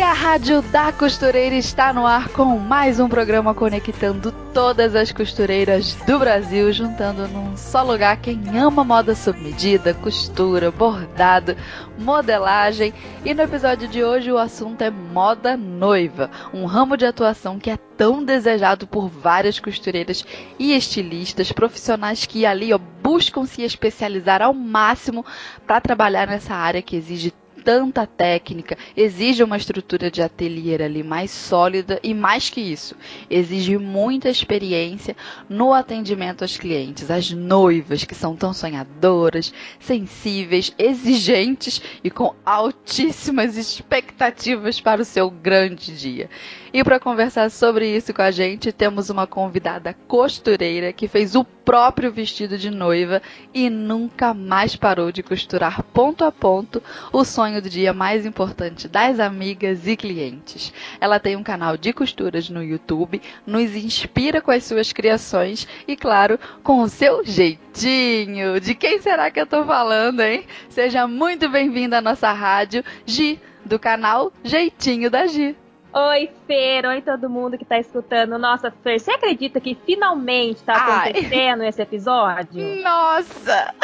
E a Rádio da Costureira está no ar com mais um programa conectando todas as costureiras do Brasil, juntando num só lugar quem ama moda sob medida, costura, bordado, modelagem. E no episódio de hoje o assunto é moda noiva, um ramo de atuação que é tão desejado por várias costureiras e estilistas, profissionais que ali ó, buscam se especializar ao máximo para trabalhar nessa área que exige tanta técnica, exige uma estrutura de ateliê ali mais sólida e mais que isso, exige muita experiência no atendimento aos clientes, as noivas que são tão sonhadoras, sensíveis, exigentes e com altíssimas expectativas para o seu grande dia. E para conversar sobre isso com a gente, temos uma convidada costureira que fez o próprio vestido de noiva e nunca mais parou de costurar ponto a ponto o sonho do dia mais importante das amigas e clientes. Ela tem um canal de costuras no YouTube, nos inspira com as suas criações e, claro, com o seu jeitinho. De quem será que eu tô falando, hein? Seja muito bem-vinda à nossa rádio, Gi, do canal Jeitinho da Gi. Oi, Fer, oi todo mundo que tá escutando. Nossa, Fer, você acredita que finalmente tá acontecendo Ai. esse episódio? Nossa!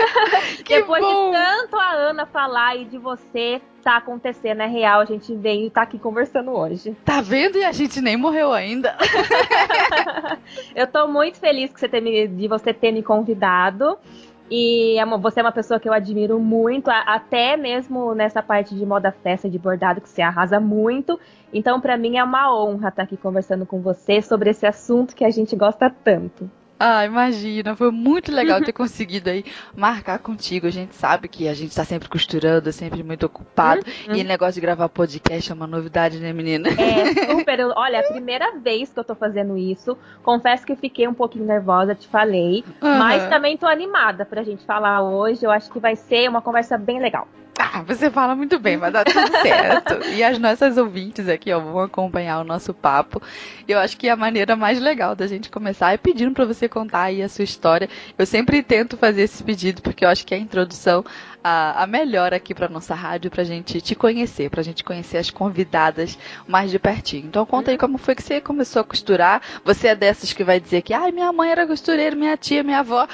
Depois bom. de tanto a Ana falar e de você tá acontecendo, é real, a gente veio e tá aqui conversando hoje. Tá vendo? E a gente nem morreu ainda. Eu tô muito feliz você me, de você ter me convidado. E é você é uma pessoa que eu admiro muito, até mesmo nessa parte de moda festa, de bordado, que você arrasa muito. Então, para mim é uma honra estar aqui conversando com você sobre esse assunto que a gente gosta tanto. Ah, imagina, foi muito legal ter conseguido aí marcar contigo. A gente sabe que a gente tá sempre costurando, sempre muito ocupado. Uhum. E o negócio de gravar podcast é uma novidade, né, menina? É, super. Olha, é a primeira vez que eu tô fazendo isso. Confesso que fiquei um pouquinho nervosa, te falei. Uhum. Mas também tô animada pra gente falar hoje. Eu acho que vai ser uma conversa bem legal. Ah, você fala muito bem, vai dar tudo certo. e as nossas ouvintes aqui, ó, vão acompanhar o nosso papo. Eu acho que a maneira mais legal da gente começar é pedindo para você contar aí a sua história. Eu sempre tento fazer esse pedido porque eu acho que é a introdução a, a melhor aqui para nossa rádio pra gente te conhecer, pra gente conhecer as convidadas mais de pertinho. Então conta aí como foi que você começou a costurar. Você é dessas que vai dizer que, ai, minha mãe era costureira, minha tia, minha avó.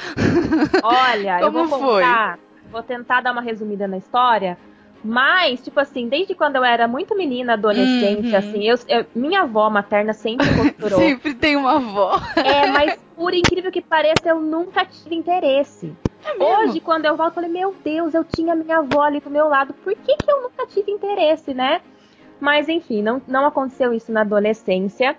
Olha, como eu vou contar, foi? Vou tentar dar uma resumida na história. Mas, tipo assim, desde quando eu era muito menina, adolescente, uhum. assim, eu, eu, minha avó materna sempre costurou. sempre tem uma avó. É, mas por incrível que pareça, eu nunca tive interesse. É Hoje, quando eu volto, eu falei, meu Deus, eu tinha minha avó ali do meu lado, por que, que eu nunca tive interesse, né? Mas enfim, não, não aconteceu isso na adolescência.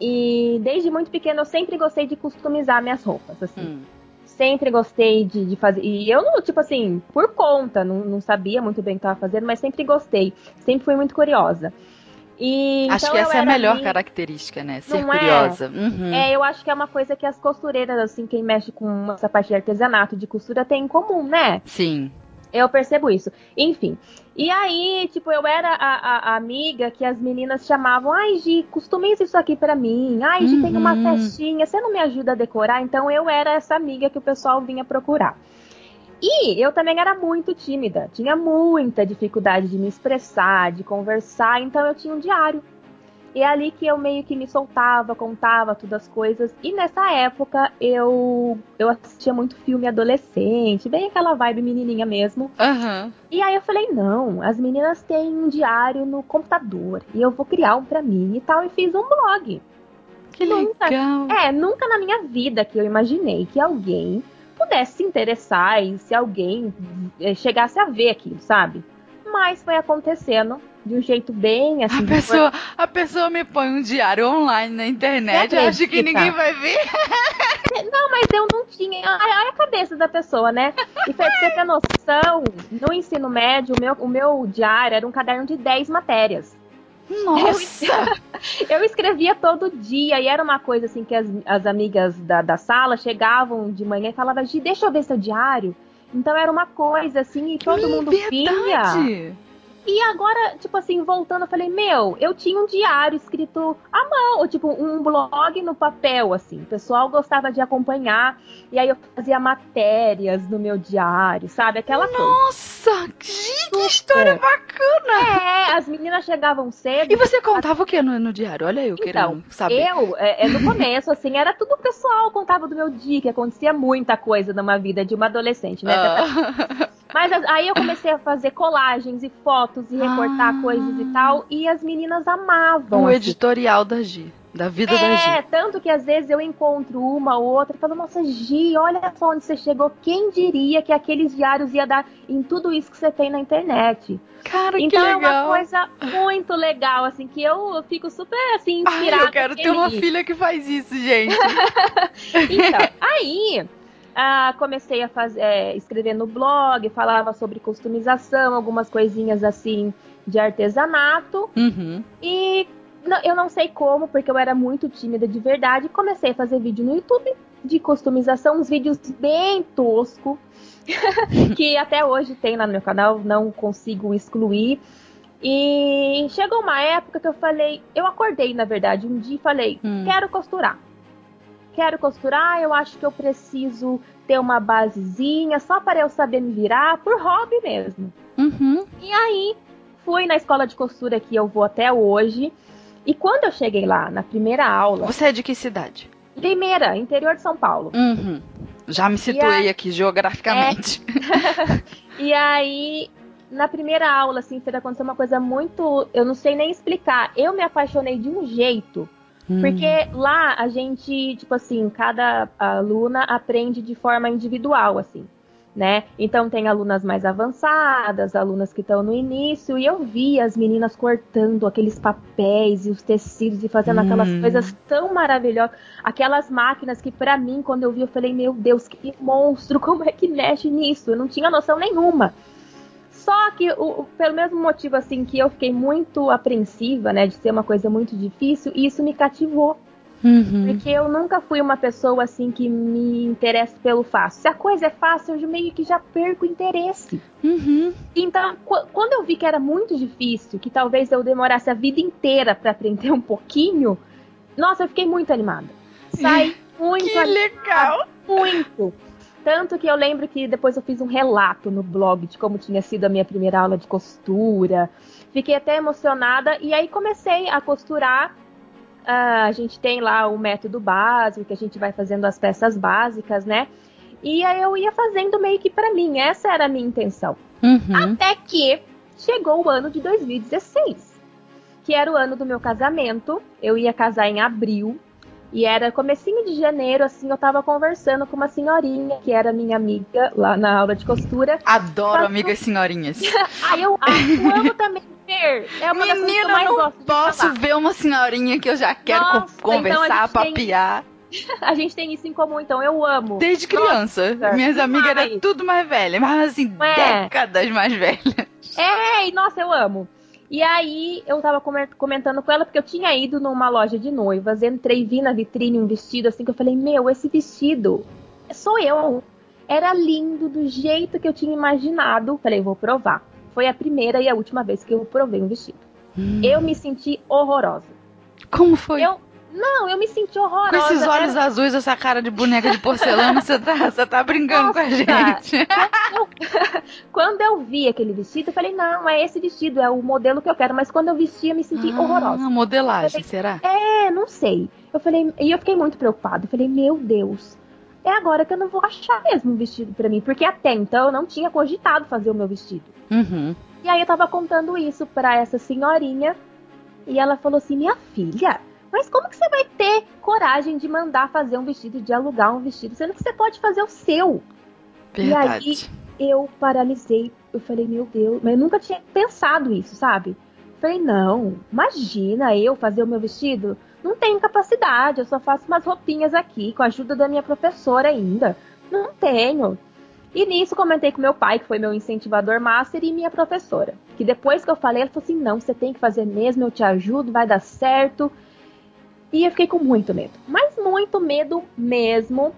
E desde muito pequena eu sempre gostei de customizar minhas roupas, assim. Hum sempre gostei de, de, fazer. E eu não, tipo assim, por conta, não, não sabia muito bem o que estava fazendo, mas sempre gostei. Sempre fui muito curiosa. E, acho então que essa é a melhor ali... característica, né? Ser não é? curiosa. É? Uhum. é, eu acho que é uma coisa que as costureiras, assim, quem mexe com essa parte de artesanato, de costura, tem em comum, né? Sim. Eu percebo isso. Enfim. E aí, tipo, eu era a, a, a amiga que as meninas chamavam, ai, Gi, customize isso aqui para mim. Ai, Gi, uhum. tem uma uhum. festinha, você não me ajuda a decorar? Então eu era essa amiga que o pessoal vinha procurar. E eu também era muito tímida, tinha muita dificuldade de me expressar, de conversar, então eu tinha um diário e é ali que eu meio que me soltava, contava todas as coisas. E nessa época eu eu assistia muito filme adolescente, bem aquela vibe menininha mesmo. Uhum. E aí eu falei, não, as meninas têm um diário no computador e eu vou criar um pra mim e tal. E fiz um blog. Que nunca, legal. É, nunca na minha vida que eu imaginei que alguém pudesse se interessar e se alguém eh, chegasse a ver aquilo, sabe? Mas foi acontecendo de um jeito bem assim. A pessoa, a pessoa me põe um diário online na internet, eu acho que ninguém vai ver. Não, mas eu não tinha. Olha a cabeça da pessoa, né? E pra você ter noção, no ensino médio, o meu, o meu diário era um caderno de 10 matérias. Nossa! Eu, escrevia todo dia e era uma coisa assim que as, as amigas da, da sala chegavam de manhã e falavam, Gi, deixa eu ver seu diário. Então era uma coisa assim e todo mundo Verdade. via. E agora, tipo assim, voltando, eu falei, meu, eu tinha um diário escrito à mão, ou tipo, um blog no papel, assim. O pessoal gostava de acompanhar. E aí eu fazia matérias no meu diário, sabe? Aquela Nossa, coisa. Nossa, que história bacana! É, as meninas chegavam cedo. E você contava o que no, no diário? Olha eu querendo então, saber. Eu, é, é, no começo, assim, era tudo pessoal, contava do meu dia, que acontecia muita coisa numa vida de uma adolescente, né? Ah. Mas aí eu comecei a fazer colagens e fotos e recortar Ah. coisas e tal, e as meninas amavam. o assim. editorial da Gi. Da vida da É, Gi. tanto que às vezes eu encontro uma ou outra e falo, nossa, Gi, olha só onde você chegou. Quem diria que aqueles diários ia dar em tudo isso que você tem na internet? Cara, então que é uma legal. coisa muito legal, assim, que eu, fico super assim, Ai, inspirada. eu quero ter uma filha que faz isso, gente. Então, aí ah, comecei a fazer, é, escrever no blog, falava sobre customização, algumas coisinhas assim de artesanato. Uhum. E não- eu não sei como, porque eu era muito tímida de verdade, comecei a fazer vídeo no YouTube de customização, uns vídeos bem tosco, que até hoje tem lá no meu canal, não consigo excluir. E chegou uma época que eu falei, eu acordei na verdade um dia e falei, Hum. quero costurar. Quero costurar, eu acho que eu preciso ter uma basezinha só para eu saber me virar, por hobby mesmo. Uhum. E aí, fui na escola de costura que eu vou até hoje. E quando eu cheguei lá, na primeira aula, Você é de que cidade? primeira, interior de São Paulo. Uhum. Já me situei aqui geograficamente. E aí, na primeira aula, assim, fez acontecer uma coisa muito. Eu não sei nem explicar. Eu me apaixonei de um jeito. Hum. Porque lá a gente, tipo assim, cada aluna aprende de forma individual, assim, né? Então tem alunas mais avançadas, alunas que estão no início, e eu vi as meninas cortando aqueles papéis e os tecidos e fazendo aquelas Hum. coisas tão maravilhosas. Aquelas máquinas que, pra mim, quando eu vi, eu falei, meu Deus, que monstro, como é que mexe nisso? Eu não tinha noção nenhuma. Só que, o, pelo mesmo motivo, assim, que eu fiquei muito apreensiva, né, de ser uma coisa muito difícil, isso me cativou. Uhum. Porque eu nunca fui uma pessoa, assim, que me interessa pelo fácil. Se a coisa é fácil, eu meio que já perco o interesse. Uhum. Então, qu- quando eu vi que era muito difícil, que talvez eu demorasse a vida inteira pra aprender um pouquinho, nossa, eu fiquei muito animada. Saí muito Que animada legal! muito. Tanto que eu lembro que depois eu fiz um relato no blog de como tinha sido a minha primeira aula de costura. Fiquei até emocionada e aí comecei a costurar. Ah, a gente tem lá o método básico, que a gente vai fazendo as peças básicas, né? E aí eu ia fazendo meio que pra mim, essa era a minha intenção. Uhum. Até que chegou o ano de 2016, que era o ano do meu casamento. Eu ia casar em abril. E era comecinho de janeiro, assim, eu tava conversando com uma senhorinha, que era minha amiga lá na aula de costura. Adoro Mas amigas senhorinhas. Aí eu, ah, eu amo também ver. É uma das coisas que eu Menina, mais não gosto posso ver uma senhorinha que eu já quero Nossa, então conversar, tem- papiar. A gente tem isso em comum, então eu amo. Desde criança. Nossa, Minhas amigas eram tudo mais velhas, mas assim, É. décadas mais velhas. É, e nossa, eu amo. E aí eu tava comentando com ela, porque eu tinha ido numa loja de noivas, entrei, vi na vitrine um vestido assim, que eu falei, meu, esse vestido sou eu. Era lindo, do jeito que eu tinha imaginado. Falei, vou provar. Foi a primeira e a última vez que eu provei um vestido. Eu me senti horrorosa. Como foi? Eu, não, eu me senti horrorosa. Com esses Era- olhos azuis, essa cara de boneca de porcelana, você tá, você tá brincando com a Nossa. gente. eu- quando eu vi aquele vestido, eu falei, não, é esse vestido, é o modelo que eu quero. Mas quando eu vesti, eu me senti horrorosa. Ah, modelagem, será? É, não sei. Eu falei, e eu fiquei muito preocupada. Eu falei, meu Deus, é agora que eu não vou achar mesmo um vestido pra mim, porque até então eu não tinha cogitado fazer o meu vestido. Uhum. E aí eu tava contando isso pra essa senhorinha, e ela falou assim: "Minha filha, mas como que você vai ter coragem de mandar fazer um vestido, de alugar um vestido, sendo que você pode fazer o seu?" Verdade. Eu paralisei. Eu falei, meu Deus, mas eu nunca tinha pensado isso, sabe? Falei, não, imagina eu fazer o meu vestido? Não tenho capacidade, eu só faço umas roupinhas aqui, com a ajuda da minha professora ainda. Não tenho. E nisso comentei com meu pai, que foi meu incentivador master, e minha professora. Que depois que eu falei, ela falou assim: não, você tem que fazer mesmo, eu te ajudo, vai dar certo. E eu fiquei com muito medo, mas muito medo mesmo.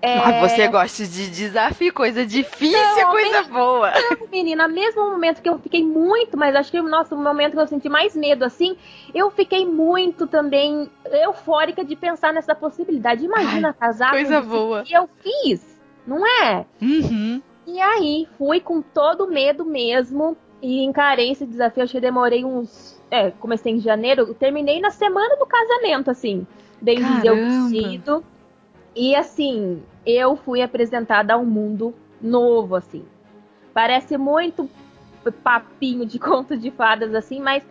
É... Mas você gosta de desafio, coisa difícil, não, coisa boa. Não, menina, mesmo momento que eu fiquei muito, mas acho que o nosso momento que eu senti mais medo, assim, eu fiquei muito também eufórica de pensar nessa possibilidade. Imagina Ai, casar coisa boa. que eu fiz, não é? Uhum. E aí, fui com todo medo mesmo e encarei esse desafio. Acho que demorei uns. É, comecei em janeiro, terminei na semana do casamento, assim. Bem dizer o vestido. E assim, eu fui apresentada a um mundo novo, assim. Parece muito papinho de conto de fadas, assim, mas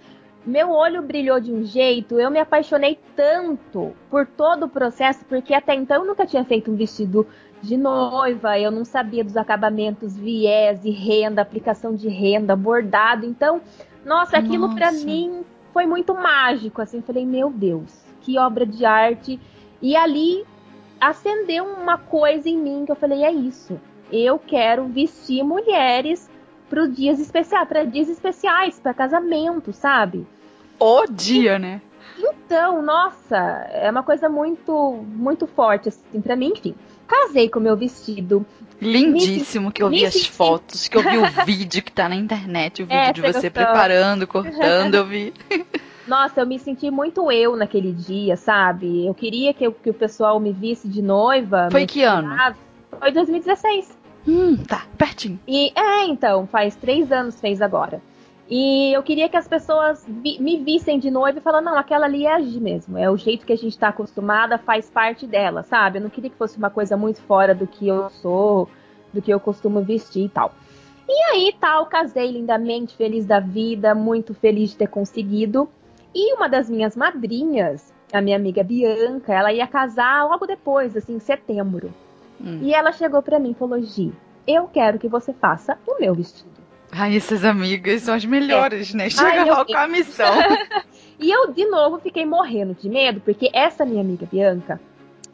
meu olho brilhou de um jeito, eu me apaixonei tanto por todo o processo, porque até então eu nunca tinha feito um vestido de noiva, eu não sabia dos acabamentos, viés e renda, aplicação de renda, bordado. Então, nossa, aquilo para mim foi muito mágico, assim, falei, meu Deus, que obra de arte. E ali acendeu uma coisa em mim que eu falei, é isso. Eu quero vestir mulheres para dias especiais, para dias especiais, para casamento, sabe? O dia, né? Então, nossa, é uma coisa muito, muito forte assim para mim, enfim. Casei com meu vestido. Lindíssimo, me, que eu vi as senti... fotos, que eu vi o vídeo que tá na internet, o vídeo é, de você, você preparando, cortando, eu vi. Nossa, eu me senti muito eu naquele dia, sabe? Eu queria que, eu, que o pessoal me visse de noiva. Foi que ano? Foi 2016. Hum, tá, pertinho. E é, então, faz três anos fez agora. E eu queria que as pessoas vi, me vissem de noiva e falassem, não, aquela ali é a Gi mesmo. É o jeito que a gente tá acostumada, faz parte dela, sabe? Eu não queria que fosse uma coisa muito fora do que eu sou, do que eu costumo vestir e tal. E aí, tal, casei lindamente, feliz da vida, muito feliz de ter conseguido. E uma das minhas madrinhas, a minha amiga Bianca, ela ia casar logo depois, assim, em setembro. Hum. E ela chegou para mim e falou: Gi, eu quero que você faça o meu vestido. Ai, essas amigas são as melhores, é. né? Chega Ai, eu... com a missão. e eu, de novo, fiquei morrendo de medo, porque essa minha amiga Bianca,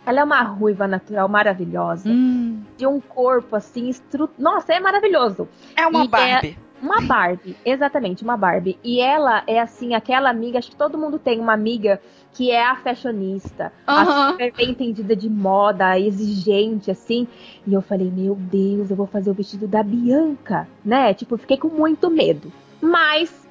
ela é uma ruiva natural maravilhosa. Hum. De um corpo assim, estru... nossa, é maravilhoso. É uma e é Barbie. É uma Barbie, exatamente, uma Barbie. E ela é assim, aquela amiga, acho que todo mundo tem uma amiga que é a fashionista, uhum. a super bem entendida de moda, exigente, assim. E eu falei, meu Deus, eu vou fazer o vestido da Bianca, né? Tipo, fiquei com muito medo. Mas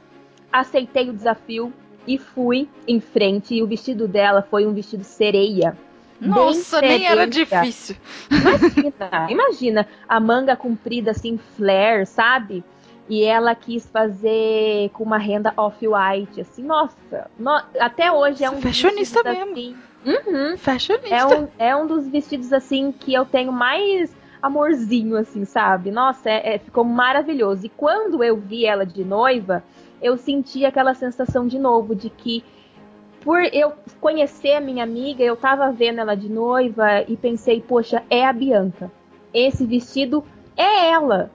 aceitei o desafio e fui em frente. E o vestido dela foi um vestido sereia. Nossa, nem era difícil. Imagina, imagina a manga comprida assim, flare, sabe? E ela quis fazer com uma renda off-white, assim, nossa. No, até hoje é um Fashionista mesmo. Assim, uhum, Fashionista. É um, é um dos vestidos, assim, que eu tenho mais amorzinho, assim, sabe? Nossa, é, é, ficou maravilhoso. E quando eu vi ela de noiva, eu senti aquela sensação de novo, de que por eu conhecer a minha amiga, eu tava vendo ela de noiva e pensei, poxa, é a Bianca. Esse vestido é ela.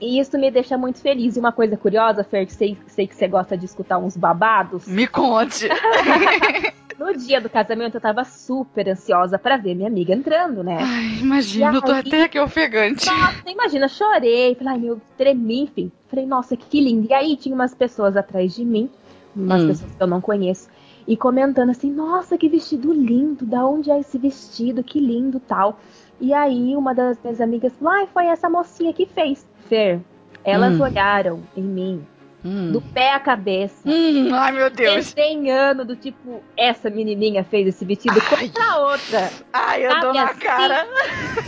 E isso me deixa muito feliz. E uma coisa curiosa, Fer, que sei, sei que você gosta de escutar uns babados. Me conte! no dia do casamento, eu tava super ansiosa para ver minha amiga entrando, né? Ai, imagina, eu tô até aqui ofegante. Nossa, imagina, chorei. Falei, ai, meu, tremi, enfim. Falei, nossa, que lindo. E aí tinha umas pessoas atrás de mim, umas hum. pessoas que eu não conheço, e comentando assim, nossa, que vestido lindo, da onde é esse vestido, que lindo tal. E aí uma das minhas amigas falou, ai, foi essa mocinha que fez. Fer, elas hum. olharam em mim hum. do pé à cabeça. Hum, ai, meu Deus. Desenhando do tipo, essa menininha fez esse vestido ai. contra outra. Ai, eu sabe, dou na assim? cara.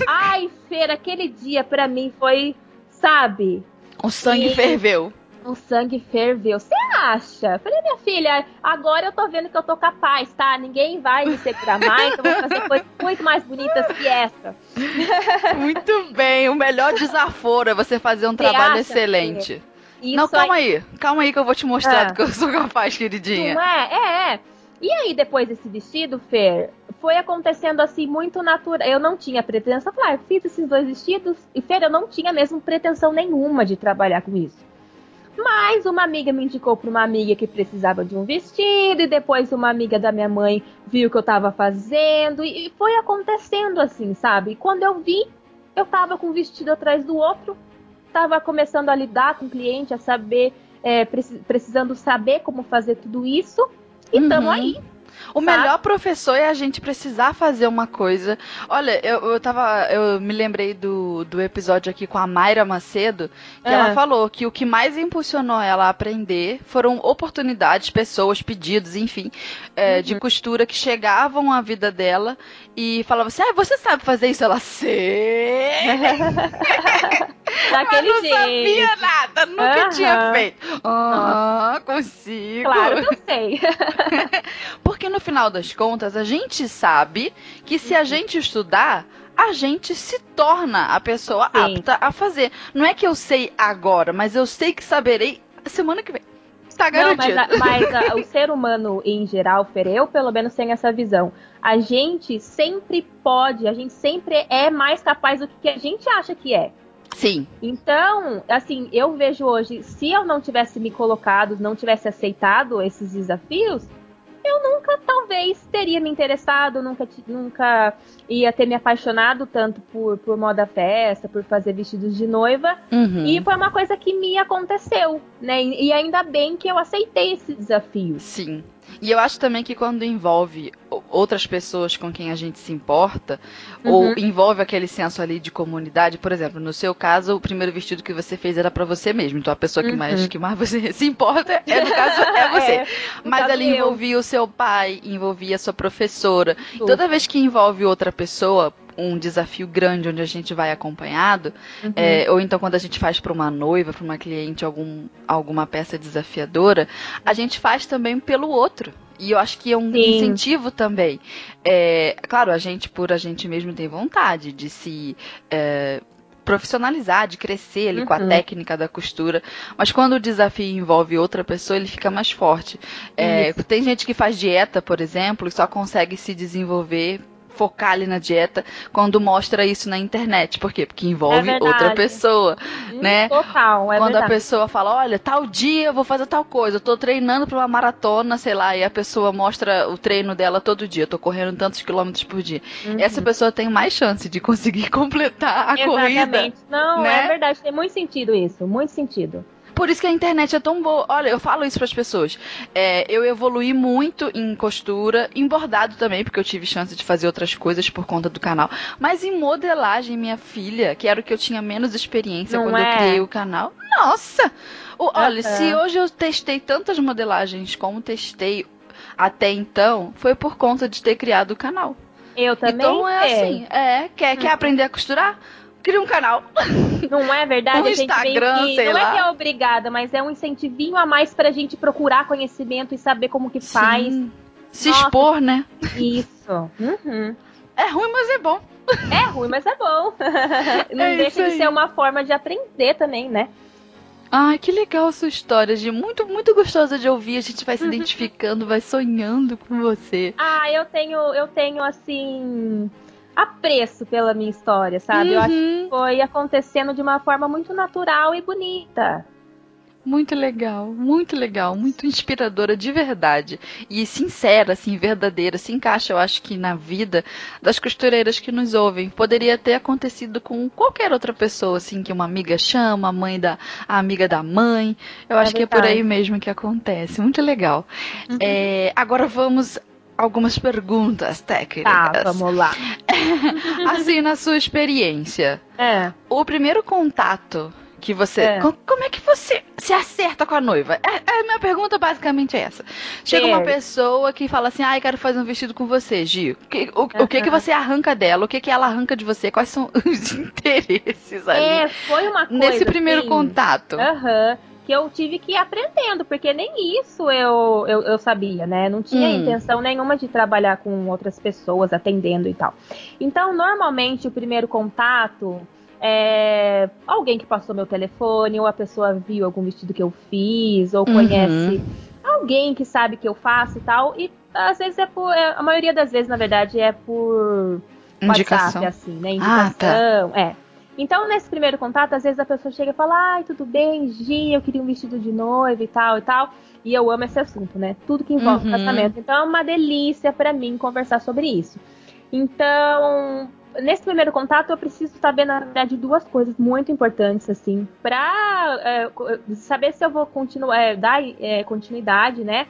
Ai, Fer, aquele dia para mim foi, sabe? O sangue e... ferveu o sangue ferveu. Você acha? Falei, minha filha, agora eu tô vendo que eu tô capaz, tá? Ninguém vai me segurar mais, então vou fazer coisas muito mais bonitas que essa. Muito bem, o melhor desaforo é você fazer um você trabalho excelente. Não, calma aí... aí, calma aí que eu vou te mostrar ah. do que eu sou capaz, queridinha. Não é? É, é. E aí, depois desse vestido, Fer, foi acontecendo assim muito natural. Eu não tinha pretensão, falar, ah, fiz esses dois vestidos, e Fer, eu não tinha mesmo pretensão nenhuma de trabalhar com isso. Mas uma amiga me indicou para uma amiga que precisava de um vestido, e depois uma amiga da minha mãe viu o que eu estava fazendo, e foi acontecendo assim, sabe? E quando eu vi, eu estava com um vestido atrás do outro, estava começando a lidar com o cliente, a saber é, precisando saber como fazer tudo isso. E estamos uhum. aí. O Sabe? melhor professor é a gente precisar fazer uma coisa. Olha, eu, eu tava. Eu me lembrei do, do episódio aqui com a Mayra Macedo, que é. ela falou que o que mais impulsionou ela a aprender foram oportunidades, pessoas, pedidos, enfim, é, uhum. de costura que chegavam à vida dela e falavam assim: ah, você sabe fazer isso? Ela, sei! Daquele Mas não jeito. sabia nada, nunca uhum. tinha feito. Ah, consigo. Claro que eu sei. Porque no final das contas, a gente sabe que se a uhum. gente estudar, a gente se torna a pessoa Sim. apta a fazer. Não é que eu sei agora, mas eu sei que saberei semana que vem. Tá garantido. Não, mas, a, mas a, o ser humano em geral, Fer, eu pelo menos tenho essa visão. A gente sempre pode, a gente sempre é mais capaz do que a gente acha que é. Sim. Então, assim, eu vejo hoje, se eu não tivesse me colocado, não tivesse aceitado esses desafios, eu nunca, talvez, teria me interessado, nunca, nunca ia ter me apaixonado tanto por, por moda festa, por fazer vestidos de noiva. Uhum. E foi uma coisa que me aconteceu, né? E ainda bem que eu aceitei esse desafio. Sim. E eu acho também que quando envolve outras pessoas com quem a gente se importa, uhum. ou envolve aquele senso ali de comunidade, por exemplo, no seu caso, o primeiro vestido que você fez era para você mesmo, então a pessoa que, uhum. mais, que mais você se importa, é, no caso, é você. é, Mas ali eu. envolvia o seu pai, envolvia a sua professora. Toda vez que envolve outra pessoa, um desafio grande onde a gente vai acompanhado, uhum. é, ou então quando a gente faz para uma noiva, para uma cliente, algum, alguma peça desafiadora, a gente faz também pelo outro. E eu acho que é um Sim. incentivo também. É, claro, a gente, por a gente mesmo, tem vontade de se. É, profissionalizar, de crescer ali uhum. com a uhum. técnica da costura. Mas quando o desafio envolve outra pessoa, ele fica mais forte. É, tem gente que faz dieta, por exemplo, e só consegue se desenvolver focar ali na dieta quando mostra isso na internet. Por quê? Porque envolve é outra pessoa, hum, né? Total, é Quando verdade. a pessoa fala, olha, tal dia eu vou fazer tal coisa, eu tô treinando para uma maratona, sei lá, e a pessoa mostra o treino dela todo dia, eu tô correndo tantos quilômetros por dia. Uhum. Essa pessoa tem mais chance de conseguir completar a Exatamente. corrida. Não, né? é verdade, tem muito sentido isso, muito sentido. Por isso que a internet é tão boa. Olha, eu falo isso para as pessoas. É, eu evolui muito em costura, em bordado também, porque eu tive chance de fazer outras coisas por conta do canal. Mas em modelagem, minha filha, que era o que eu tinha menos experiência Não quando é? eu criei o canal. Nossa! O, olha, se hoje eu testei tantas modelagens como testei até então, foi por conta de ter criado o canal. Eu também. Então é assim, é, quer, quer uhum. aprender a costurar? Cria um canal. Não é verdade? Um Instagram, que, sei não lá. é que é obrigada, mas é um incentivinho a mais pra gente procurar conhecimento e saber como que faz. Sim. Se Nossa, expor, né? Isso. Uhum. É ruim, mas é bom. É ruim, mas é bom. Não é deixa de ser uma forma de aprender também, né? Ai, que legal a sua história, de muito, muito gostosa de ouvir. A gente vai se uhum. identificando, vai sonhando com você. Ah, eu tenho, eu tenho assim apreço pela minha história, sabe? Uhum. Eu acho que uhum. foi acontecendo de uma forma muito natural e bonita. Muito legal, muito legal, muito inspiradora de verdade. E sincera, assim, verdadeira. Se encaixa, eu acho que na vida das costureiras que nos ouvem. Poderia ter acontecido com qualquer outra pessoa, assim, que uma amiga chama, a mãe da a amiga da mãe. Eu é acho verdade. que é por aí mesmo que acontece. Muito legal. Uhum. É, agora vamos algumas perguntas técnicas. Tá, vamos lá. assim, na sua experiência. É. O primeiro contato que você. É. Como é que você se acerta com a noiva? É, a minha pergunta basicamente é essa. Chega é. uma pessoa que fala assim: ai, ah, quero fazer um vestido com você, Gi. O, que, o, uhum. o que, que você arranca dela? O que, que ela arranca de você? Quais são os interesses ali? É, foi uma coisa. Nesse primeiro assim, contato. Aham. Uhum que eu tive que ir aprendendo, porque nem isso eu, eu, eu sabia, né? Não tinha hum. intenção nenhuma de trabalhar com outras pessoas, atendendo e tal. Então, normalmente, o primeiro contato é alguém que passou meu telefone, ou a pessoa viu algum vestido que eu fiz, ou uhum. conhece alguém que sabe que eu faço e tal. E às vezes é por. É, a maioria das vezes, na verdade, é por Indicação. WhatsApp, assim, né? Indicação. Ah, tá. É. Então, nesse primeiro contato, às vezes a pessoa chega e fala: Ai, tudo bem, Gi, eu queria um vestido de noiva e tal e tal. E eu amo esse assunto, né? Tudo que envolve uhum. casamento. Então, é uma delícia para mim conversar sobre isso. Então, nesse primeiro contato eu preciso saber, na verdade, duas coisas muito importantes, assim, pra é, saber se eu vou continuar, é, dar é, continuidade, né?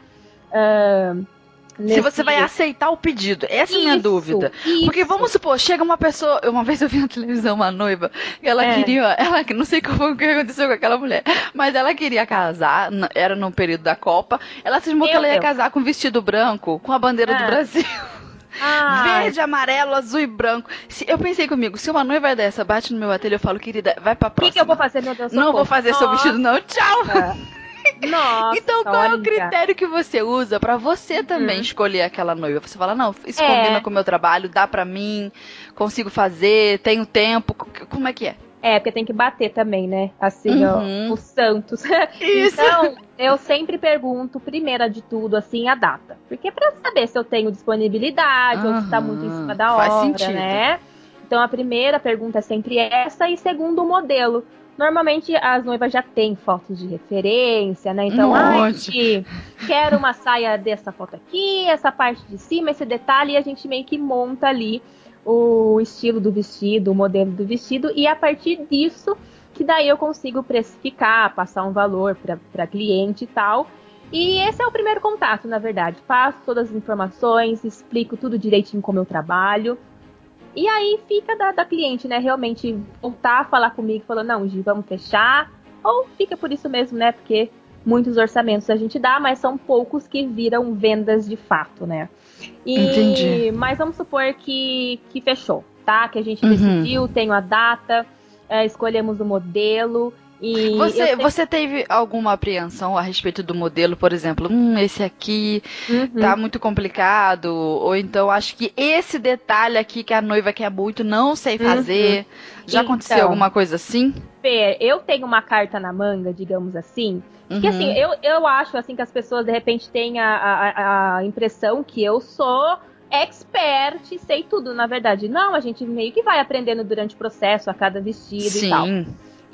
Uh. Se você vai aceitar o pedido. Essa isso, é a minha dúvida. Isso. Porque vamos supor, chega uma pessoa. Uma vez eu vi na televisão uma noiva ela é. queria. Ela não sei como o que aconteceu com aquela mulher. Mas ela queria casar, era no período da Copa. Ela cismou que ela ia casar com vestido branco, com a bandeira do ah. Brasil. Ai. Verde, amarelo, azul e branco. Se, eu pensei comigo, se uma noiva dessa bate no meu ateliê, eu falo, querida, vai pra próxima. O que, que, eu vou fazer, meu Deus? Não vou fazer seu vestido, não. Tchau. É. Nossa, então, qual olha. é o critério que você usa para você também hum. escolher aquela noiva? Você fala, não, isso é. combina com o meu trabalho, dá para mim, consigo fazer, tenho tempo. Como é que é? É, porque tem que bater também, né? Assim, uhum. ó, os santos. Isso. Então, eu sempre pergunto, primeira de tudo, assim, a data. Porque pra saber se eu tenho disponibilidade uhum. ou se tá muito em cima da hora, Faz sentido. né? Então, a primeira pergunta é sempre essa, e segundo, o modelo. Normalmente as noivas já têm fotos de referência, né? Então, ai, quero uma saia dessa foto aqui, essa parte de cima, esse detalhe, e a gente meio que monta ali o estilo do vestido, o modelo do vestido, e a partir disso, que daí eu consigo precificar, passar um valor para cliente e tal. E esse é o primeiro contato, na verdade. Passo todas as informações, explico tudo direitinho como eu trabalho. E aí fica da, da cliente, né, realmente voltar a falar comigo, falando, não, Gi, vamos fechar. Ou fica por isso mesmo, né, porque muitos orçamentos a gente dá, mas são poucos que viram vendas de fato, né. E, Entendi. Mas vamos supor que, que fechou, tá? Que a gente uhum. decidiu, tem a data, é, escolhemos o modelo e você, você teve alguma apreensão a respeito do modelo, por exemplo? Hum, esse aqui uhum. tá muito complicado. Ou então acho que esse detalhe aqui que a noiva quer muito, não sei fazer. Uhum. Já então, aconteceu alguma coisa assim? Fer, eu tenho uma carta na manga, digamos assim. Uhum. Que assim, eu, eu acho assim que as pessoas de repente têm a, a, a impressão que eu sou expert, sei tudo, na verdade. Não, a gente meio que vai aprendendo durante o processo, a cada vestido Sim. e tal.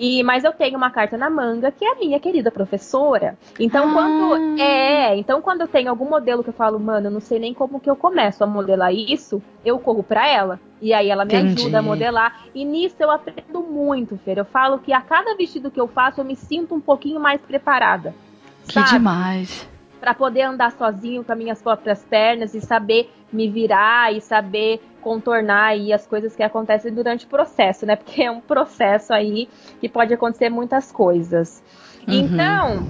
E, mas eu tenho uma carta na manga que é a minha querida professora. Então, ah. quando. É, então quando eu tenho algum modelo que eu falo, mano, eu não sei nem como que eu começo a modelar isso, eu corro pra ela. E aí ela me Entendi. ajuda a modelar. E nisso eu aprendo muito, Fer. Eu falo que a cada vestido que eu faço, eu me sinto um pouquinho mais preparada. Que sabe? demais para poder andar sozinho com as minhas próprias pernas e saber me virar e saber contornar aí as coisas que acontecem durante o processo, né? Porque é um processo aí que pode acontecer muitas coisas. Uhum. Então,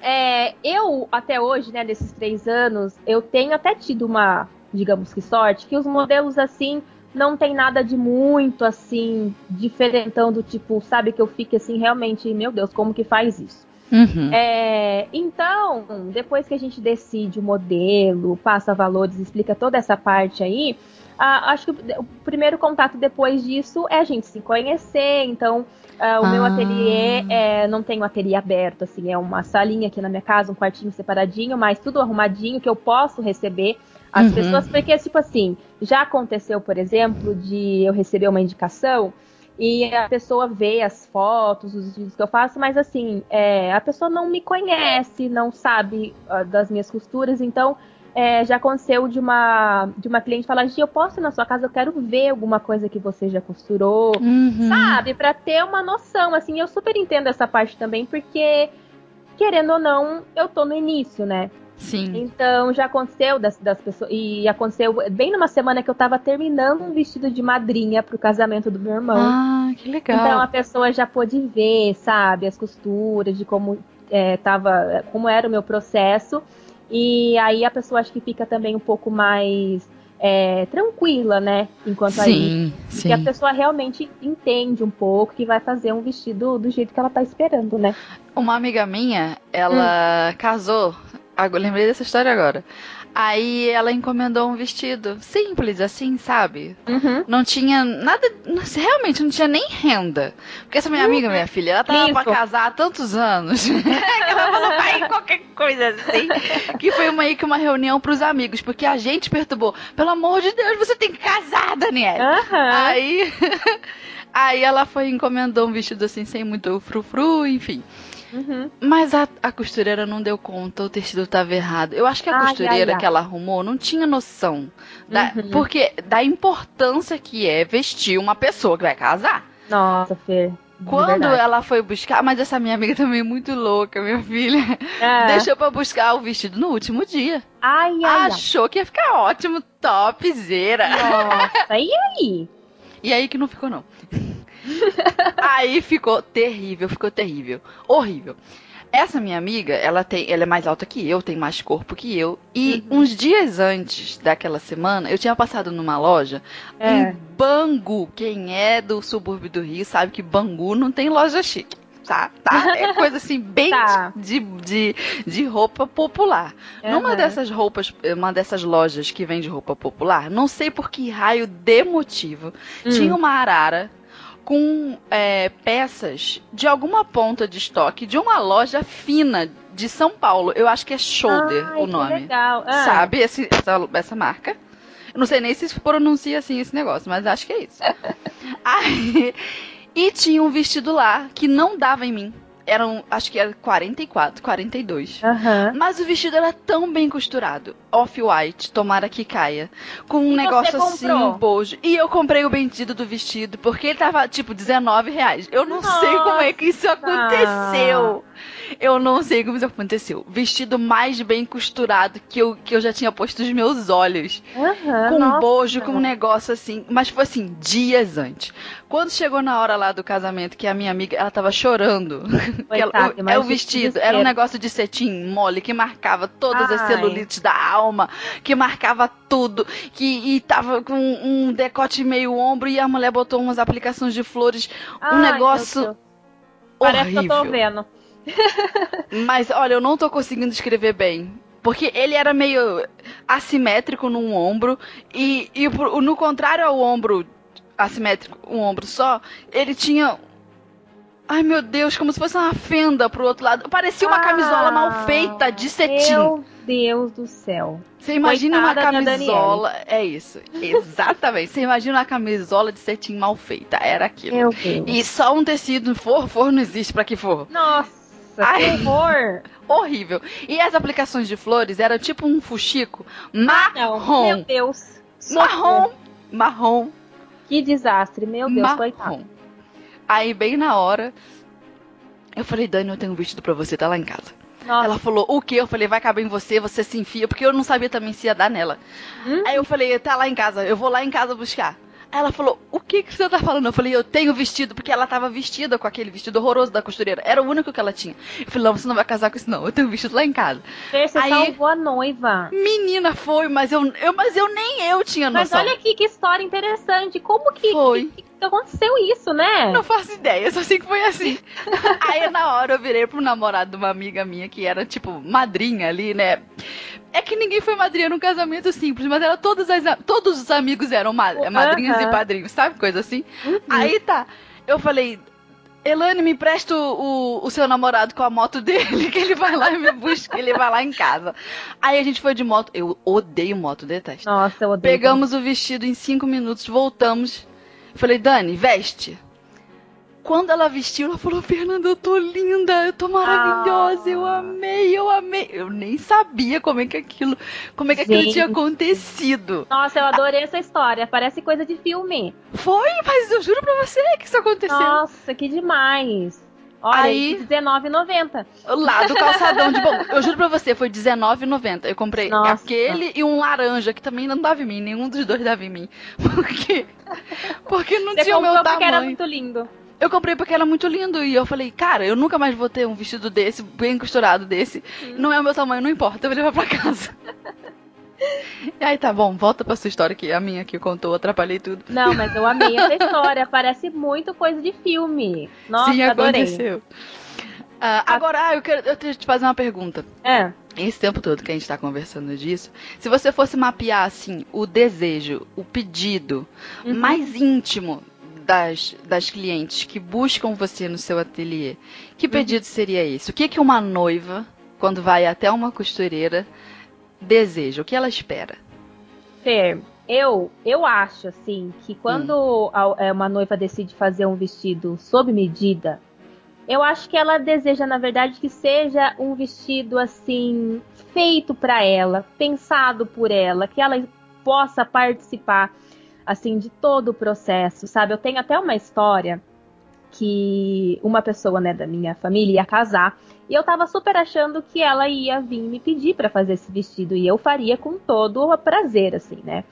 é, eu até hoje, né, desses três anos, eu tenho até tido uma, digamos que sorte, que os modelos assim não tem nada de muito assim diferentão do tipo, sabe que eu fique assim realmente, meu Deus, como que faz isso? Uhum. É, então, depois que a gente decide o modelo, passa valores, explica toda essa parte aí, ah, acho que o primeiro contato depois disso é a gente se conhecer. Então, ah, o ah. meu ateliê é, não tem um ateliê aberto, assim, é uma salinha aqui na minha casa, um quartinho separadinho, mas tudo arrumadinho que eu posso receber as uhum. pessoas, porque, tipo assim, já aconteceu, por exemplo, de eu receber uma indicação e a pessoa vê as fotos, os vídeos que eu faço, mas assim, é, a pessoa não me conhece, não sabe uh, das minhas costuras, então é, já aconteceu de uma, de uma cliente falar, Gi, eu posso ir na sua casa, eu quero ver alguma coisa que você já costurou, uhum. sabe? Para ter uma noção, assim, eu super entendo essa parte também, porque, querendo ou não, eu tô no início, né? Sim. Então já aconteceu das, das pessoas. E aconteceu bem numa semana que eu tava terminando um vestido de madrinha pro casamento do meu irmão. Ah, que legal. Então a pessoa já pôde ver, sabe, as costuras, de como é, tava, como era o meu processo. E aí a pessoa acho que fica também um pouco mais é, tranquila, né? Enquanto sim, aí. Sim. Que a pessoa realmente entende um pouco que vai fazer um vestido do jeito que ela tá esperando, né? Uma amiga minha, ela hum. casou lembrei dessa história agora. Aí ela encomendou um vestido simples, assim, sabe? Uhum. Não tinha nada. Realmente não tinha nem renda. Porque essa minha uhum. amiga, minha filha, ela tava Isso. pra casar há tantos anos. ela falou pra ir qualquer coisa assim. Que foi uma, que uma reunião pros amigos. Porque a gente perturbou. Pelo amor de Deus, você tem que casar, Daniela. Uhum. Aí. Aí ela foi e encomendou um vestido assim, sem muito frufru, enfim. Uhum. Mas a, a, costureira não deu conta, o tecido estava errado. Eu acho que a ai, costureira ai, ai. que ela arrumou não tinha noção. Da, uhum. Porque da importância que é vestir uma pessoa que vai casar. Nossa, Fê. Quando ela foi buscar, mas essa minha amiga também é muito louca, minha filha. É. Deixou pra buscar o vestido no último dia. Ai, ai, Achou ai. que ia ficar ótimo, topzera. Nossa, e aí? E aí que não ficou, não. Aí ficou terrível, ficou terrível. Horrível. Essa minha amiga, ela tem, ela é mais alta que eu, tem mais corpo que eu. E uhum. uns dias antes daquela semana, eu tinha passado numa loja é. em Bangu. Quem é do subúrbio do Rio sabe que Bangu não tem loja chique. Tá, tá. É coisa assim, bem tá. de, de, de roupa popular. Uhum. Numa dessas roupas, uma dessas lojas que vende roupa popular, não sei por que raio de motivo, hum. tinha uma arara com é, peças de alguma ponta de estoque de uma loja fina de São Paulo. Eu acho que é Shoulder Ai, o nome. legal. Ah. Sabe esse, essa, essa marca? Eu não sei nem se pronuncia assim esse negócio, mas acho que é isso. Aí, e tinha um vestido lá que não dava em mim eram, acho que era 44, 42. Uhum. Mas o vestido era tão bem costurado. Off-white, tomara que caia. Com um e negócio assim, um bojo. E eu comprei o bendito do vestido, porque ele tava, tipo, 19 reais. Eu não Nossa. sei como é que isso aconteceu. Eu não sei como isso aconteceu. Vestido mais bem costurado que eu, que eu já tinha posto os meus olhos. Uhum, com um bojo, com um negócio assim. Mas foi assim, dias antes. Quando chegou na hora lá do casamento, que a minha amiga, ela tava chorando. Ela, o, é o vestido, era um negócio de cetim mole que marcava todas Ai. as celulites da alma, que marcava tudo, que e tava com um decote meio ombro e a mulher botou umas aplicações de flores, Ai, um negócio Parece que eu tô vendo. Mas olha, eu não tô conseguindo escrever bem. Porque ele era meio assimétrico num ombro e, e no contrário ao ombro assimétrico, um ombro só, ele tinha Ai meu Deus, como se fosse uma fenda pro outro lado. Parecia uma ah, camisola mal feita de cetim. Meu Deus do céu. Você imagina Coitada uma camisola. É isso. Exatamente. Você imagina uma camisola de cetim mal feita. Era aquilo. E só um tecido. For, for não existe pra que for. Nossa. Ai, que horror! horrível. E as aplicações de flores eram tipo um fuxico marrom. Meu Deus. Marrom. Marrom. Que desastre, meu Deus, marrom. coitado. Aí, bem na hora, eu falei, Dani, eu tenho um vestido pra você, tá lá em casa. Nossa. Ela falou, o que? Eu falei, vai caber em você, você se enfia, porque eu não sabia também se ia dar nela. Hum? Aí eu falei, tá lá em casa, eu vou lá em casa buscar. Ela falou, o que, que você tá falando? Eu falei, eu tenho vestido, porque ela tava vestida com aquele vestido horroroso da costureira. Era o único que ela tinha. Eu falei, não, você não vai casar com isso, não. Eu tenho vestido lá em casa. Você Aí, salvou a noiva. Menina, foi, mas eu, eu, mas eu nem eu tinha noção. Mas olha aqui que história interessante. Como que, foi. que, que aconteceu isso, né? Não faço ideia, só sei que foi assim. Aí na hora eu virei pro namorado de uma amiga minha que era tipo madrinha ali, né? É que ninguém foi madrinha num casamento simples, mas era todas as, todos os amigos eram ma madrinhas e padrinhos, sabe? Coisa assim. Uhum. Aí tá. Eu falei, Elane, me empresta o, o, seu namorado com a moto dele, que ele vai lá e me busca, ele vai lá em casa. Aí a gente foi de moto. Eu odeio moto, detesto. Nossa, eu odeio. Pegamos o vestido em cinco minutos, voltamos. Falei, Dani, veste. Quando ela vestiu, ela falou: Fernanda, eu tô linda, eu tô maravilhosa, ah. eu amei, eu amei. Eu nem sabia como é que aquilo, como é que Gente. aquilo tinha acontecido. Nossa, eu adorei essa história, parece coisa de filme. Foi, mas eu juro pra você que isso aconteceu. Nossa, que demais. Olha, aí R$19,90. Lá do calçadão de bom. Eu juro pra você, foi R$19,90. Eu comprei Nossa. aquele e um laranja, que também não dava em mim. Nenhum dos dois dava em mim. Porque, porque não você tinha o meu tamanho. porque era muito lindo. Eu comprei porque era muito lindo e eu falei, cara, eu nunca mais vou ter um vestido desse, bem costurado desse. Hum. Não é o meu tamanho, não importa, eu vou levar pra casa. E aí tá bom, volta pra sua história que a minha que contou, atrapalhei tudo. Não, mas eu amei essa história, parece muito coisa de filme. Nossa, Sim, aconteceu. Uh, agora, eu quero eu te fazer uma pergunta. É. Esse tempo todo que a gente tá conversando disso, se você fosse mapear, assim, o desejo, o pedido uhum. mais íntimo das, das clientes que buscam você no seu ateliê, que uhum. pedido uhum. seria esse? O que, que uma noiva, quando vai até uma costureira, deseja? O que ela espera? Fer, eu, eu acho assim que quando hum. é, uma noiva decide fazer um vestido sob medida, Eu acho que ela deseja, na verdade, que seja um vestido assim feito para ela, pensado por ela, que ela possa participar assim de todo o processo, sabe? Eu tenho até uma história que uma pessoa, né, da minha família ia casar e eu tava super achando que ela ia vir me pedir para fazer esse vestido e eu faria com todo o prazer, assim, né?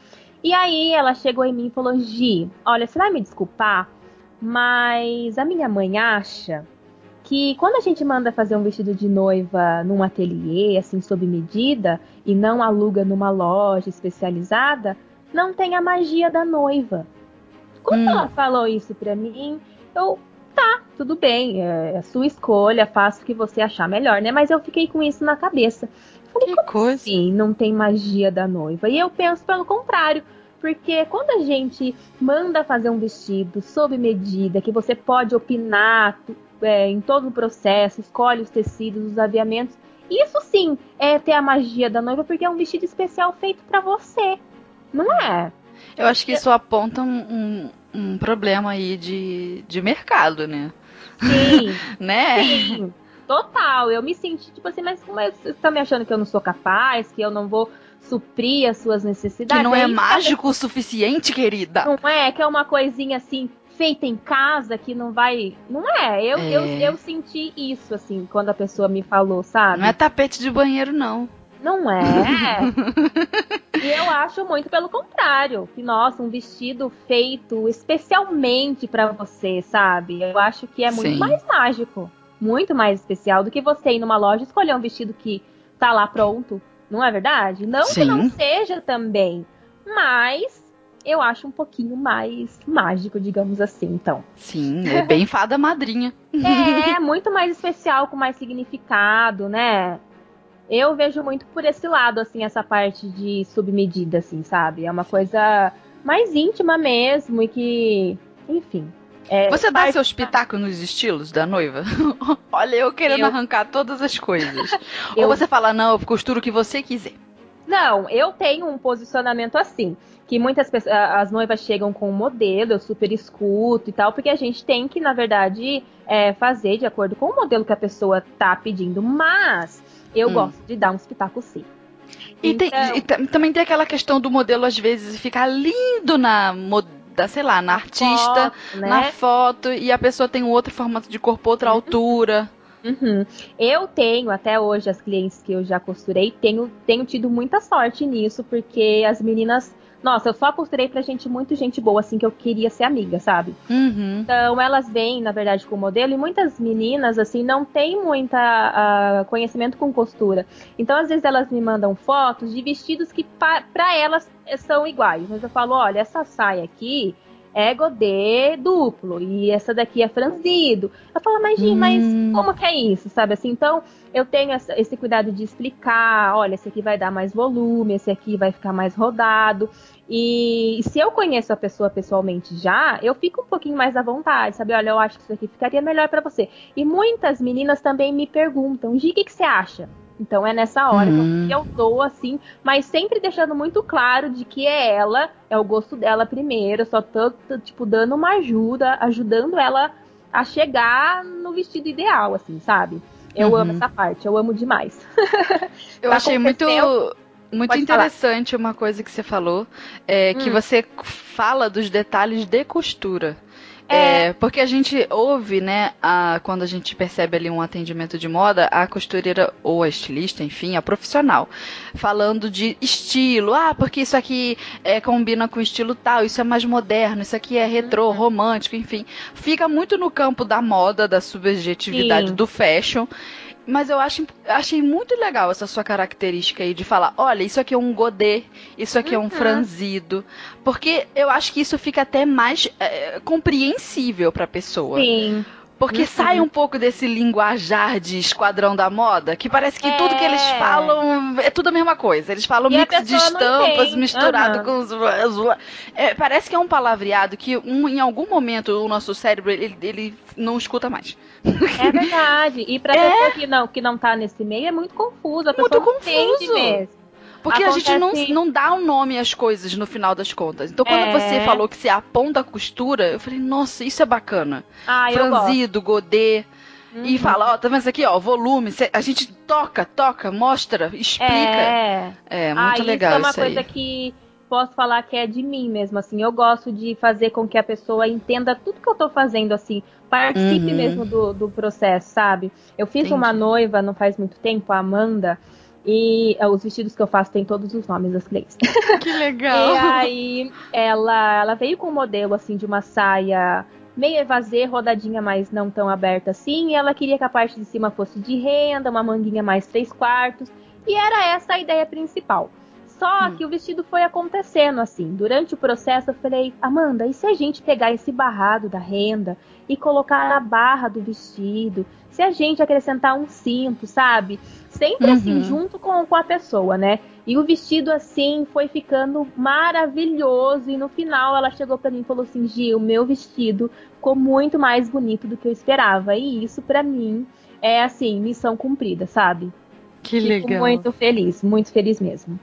E aí ela chegou em mim e falou: Gi, olha, você vai me desculpar, mas a minha mãe acha que quando a gente manda fazer um vestido de noiva num ateliê, assim, sob medida, e não aluga numa loja especializada, não tem a magia da noiva. Quando hum. ela falou isso pra mim, eu, tá, tudo bem, é a sua escolha, faça o que você achar melhor, né? Mas eu fiquei com isso na cabeça. Falei, que coisa. Assim, não tem magia da noiva. E eu penso pelo contrário. Porque quando a gente manda fazer um vestido sob medida, que você pode opinar é, em todo o processo, escolhe os tecidos, os aviamentos. Isso sim é ter a magia da noiva, porque é um vestido especial feito para você, não é? Eu acho que isso aponta um, um, um problema aí de, de mercado, né? Sim. né? Sim. Total. Eu me senti tipo assim, mas como é, você tá me achando que eu não sou capaz, que eu não vou suprir as suas necessidades? Que não é, é mágico o suficiente, querida. Não é, que é uma coisinha assim feita em casa que não vai. Não é. Eu, é. eu, eu senti isso, assim, quando a pessoa me falou, sabe? Não é tapete de banheiro, não. Não é. e eu acho muito pelo contrário. Que, nossa, um vestido feito especialmente para você, sabe? Eu acho que é muito Sim. mais mágico. Muito mais especial do que você ir numa loja e escolher um vestido que tá lá pronto. Não é verdade? Não Sim. que não seja também. Mas eu acho um pouquinho mais mágico, digamos assim, então. Sim, é bem fada madrinha. é, muito mais especial, com mais significado, né? Eu vejo muito por esse lado, assim, essa parte de submedida, assim, sabe? É uma coisa mais íntima mesmo e que, enfim. É, você dá seu espetáculo nos estilos da noiva? Olha, eu querendo eu... arrancar todas as coisas. eu... Ou você fala, não, eu costuro o que você quiser. Não, eu tenho um posicionamento assim que muitas pessoas, as noivas chegam com um modelo, eu super escuto e tal, porque a gente tem que, na verdade, é, fazer de acordo com o modelo que a pessoa tá pedindo, mas eu hum. gosto de dar um espetáculo sim. E, então... tem, e também tem aquela questão do modelo, às vezes, ficar lindo na da, sei lá, na, na artista, foto, né? na foto, e a pessoa tem um outro formato de corpo, outra uhum. altura. Uhum. Eu tenho, até hoje, as clientes que eu já costurei, tenho, tenho tido muita sorte nisso, porque as meninas nossa, eu só costurei pra gente muito gente boa, assim, que eu queria ser amiga, sabe? Uhum. Então, elas vêm, na verdade, com o modelo, e muitas meninas, assim, não têm muita uh, conhecimento com costura. Então, às vezes, elas me mandam fotos de vestidos que, para elas, são iguais. Mas eu falo, olha, essa saia aqui é godê duplo e essa daqui é franzido. Eu falo, mas, Gi, mas hum. como que é isso, sabe assim? Então, eu tenho esse cuidado de explicar, olha, esse aqui vai dar mais volume, esse aqui vai ficar mais rodado. E se eu conheço a pessoa pessoalmente já, eu fico um pouquinho mais à vontade, sabe? Olha, eu acho que isso aqui ficaria melhor para você. E muitas meninas também me perguntam, Gi, o que, que você acha? Então é nessa hora uhum. que eu dou assim, mas sempre deixando muito claro de que é ela, é o gosto dela primeiro, só tô, tipo, dando uma ajuda, ajudando ela a chegar no vestido ideal, assim, sabe? Eu uhum. amo essa parte, eu amo demais. eu achei muito muito Pode interessante falar. uma coisa que você falou, é hum. que você fala dos detalhes de costura. É. é. porque a gente ouve, né, a, quando a gente percebe ali um atendimento de moda, a costureira ou a estilista, enfim, a profissional, falando de estilo. Ah, porque isso aqui é, combina com estilo tal, isso é mais moderno, isso aqui é retrô, uhum. romântico, enfim. Fica muito no campo da moda, da subjetividade Sim. do fashion. Mas eu acho, achei muito legal essa sua característica aí de falar: olha, isso aqui é um godê, isso aqui uhum. é um uhum. franzido. Porque eu acho que isso fica até mais é, compreensível pra pessoa. Sim. Porque uhum. sai um pouco desse linguajar de esquadrão da moda, que parece que é. tudo que eles é. falam é tudo a mesma coisa. Eles falam e mix de estampas misturado uhum. com os. É, parece que é um palavreado que um, em algum momento o nosso cérebro ele, ele não escuta mais. É verdade. E pra é. pessoa que não, que não tá nesse meio é muito confuso. A pessoa muito confuso. mesmo. Porque Acontece... a gente não, não dá um nome às coisas no final das contas. Então, quando é... você falou que você aponta a costura, eu falei, nossa, isso é bacana. Ah, Franzido, godê. uhum. e fala, ó, oh, tá vendo isso aqui, ó, volume, a gente toca, toca, mostra, explica. É, é muito ah, legal isso. é uma isso coisa aí. que posso falar que é de mim mesmo, assim, eu gosto de fazer com que a pessoa entenda tudo que eu tô fazendo, assim, participe uhum. mesmo do, do processo, sabe? Eu fiz Entendi. uma noiva não faz muito tempo, a Amanda, e uh, os vestidos que eu faço têm todos os nomes das clientes. Que legal! e aí ela, ela veio com um modelo assim de uma saia meio evasê, rodadinha, mas não tão aberta assim. E ela queria que a parte de cima fosse de renda, uma manguinha mais três quartos. E era essa a ideia principal. Só hum. que o vestido foi acontecendo assim. Durante o processo, eu falei, Amanda, e se a gente pegar esse barrado da renda e colocar na barra do vestido? Se a gente acrescentar um cinto, sabe? Sempre assim, uhum. assim, junto com, com a pessoa, né? E o vestido, assim, foi ficando maravilhoso. E no final ela chegou para mim e falou assim: Gil, meu vestido ficou muito mais bonito do que eu esperava. E isso, para mim, é assim, missão cumprida, sabe? Que Fico legal. muito feliz, muito feliz mesmo.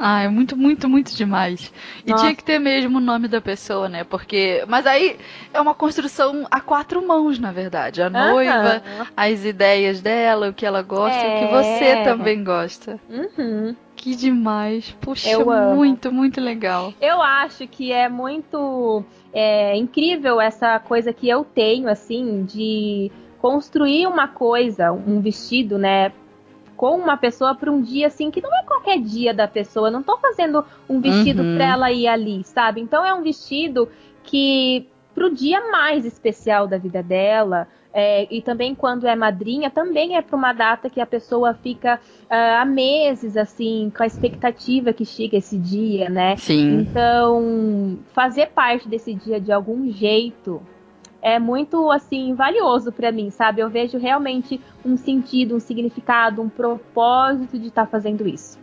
Ah, é muito, muito, muito demais. E Nossa. tinha que ter mesmo o nome da pessoa, né? Porque. Mas aí é uma construção a quatro mãos, na verdade. A noiva, as ideias dela, o que ela gosta é... e o que você é. também gosta. Uhum. Que demais. Puxa, muito, muito legal. Eu acho que é muito é, incrível essa coisa que eu tenho, assim, de construir uma coisa, um vestido, né? Com uma pessoa para um dia assim que não é qualquer dia da pessoa. Não tô fazendo um vestido uhum. para ela ir ali, sabe? Então é um vestido que pro dia mais especial da vida dela. É, e também quando é madrinha, também é para uma data que a pessoa fica uh, há meses, assim, com a expectativa que chega esse dia, né? Sim. Então, fazer parte desse dia de algum jeito é muito assim valioso para mim, sabe? Eu vejo realmente um sentido, um significado, um propósito de estar tá fazendo isso.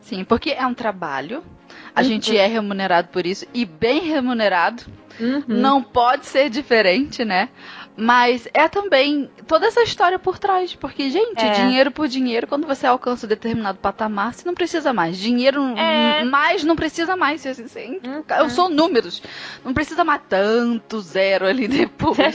Sim, porque é um trabalho. A uhum. gente é remunerado por isso e bem remunerado. Uhum. Não pode ser diferente, né? Mas é também toda essa história por trás. Porque, gente, é. dinheiro por dinheiro, quando você alcança um determinado patamar, você não precisa mais. Dinheiro é. mais não precisa mais. Assim, uhum. Eu sou números. Não precisa mais tanto zero ali depois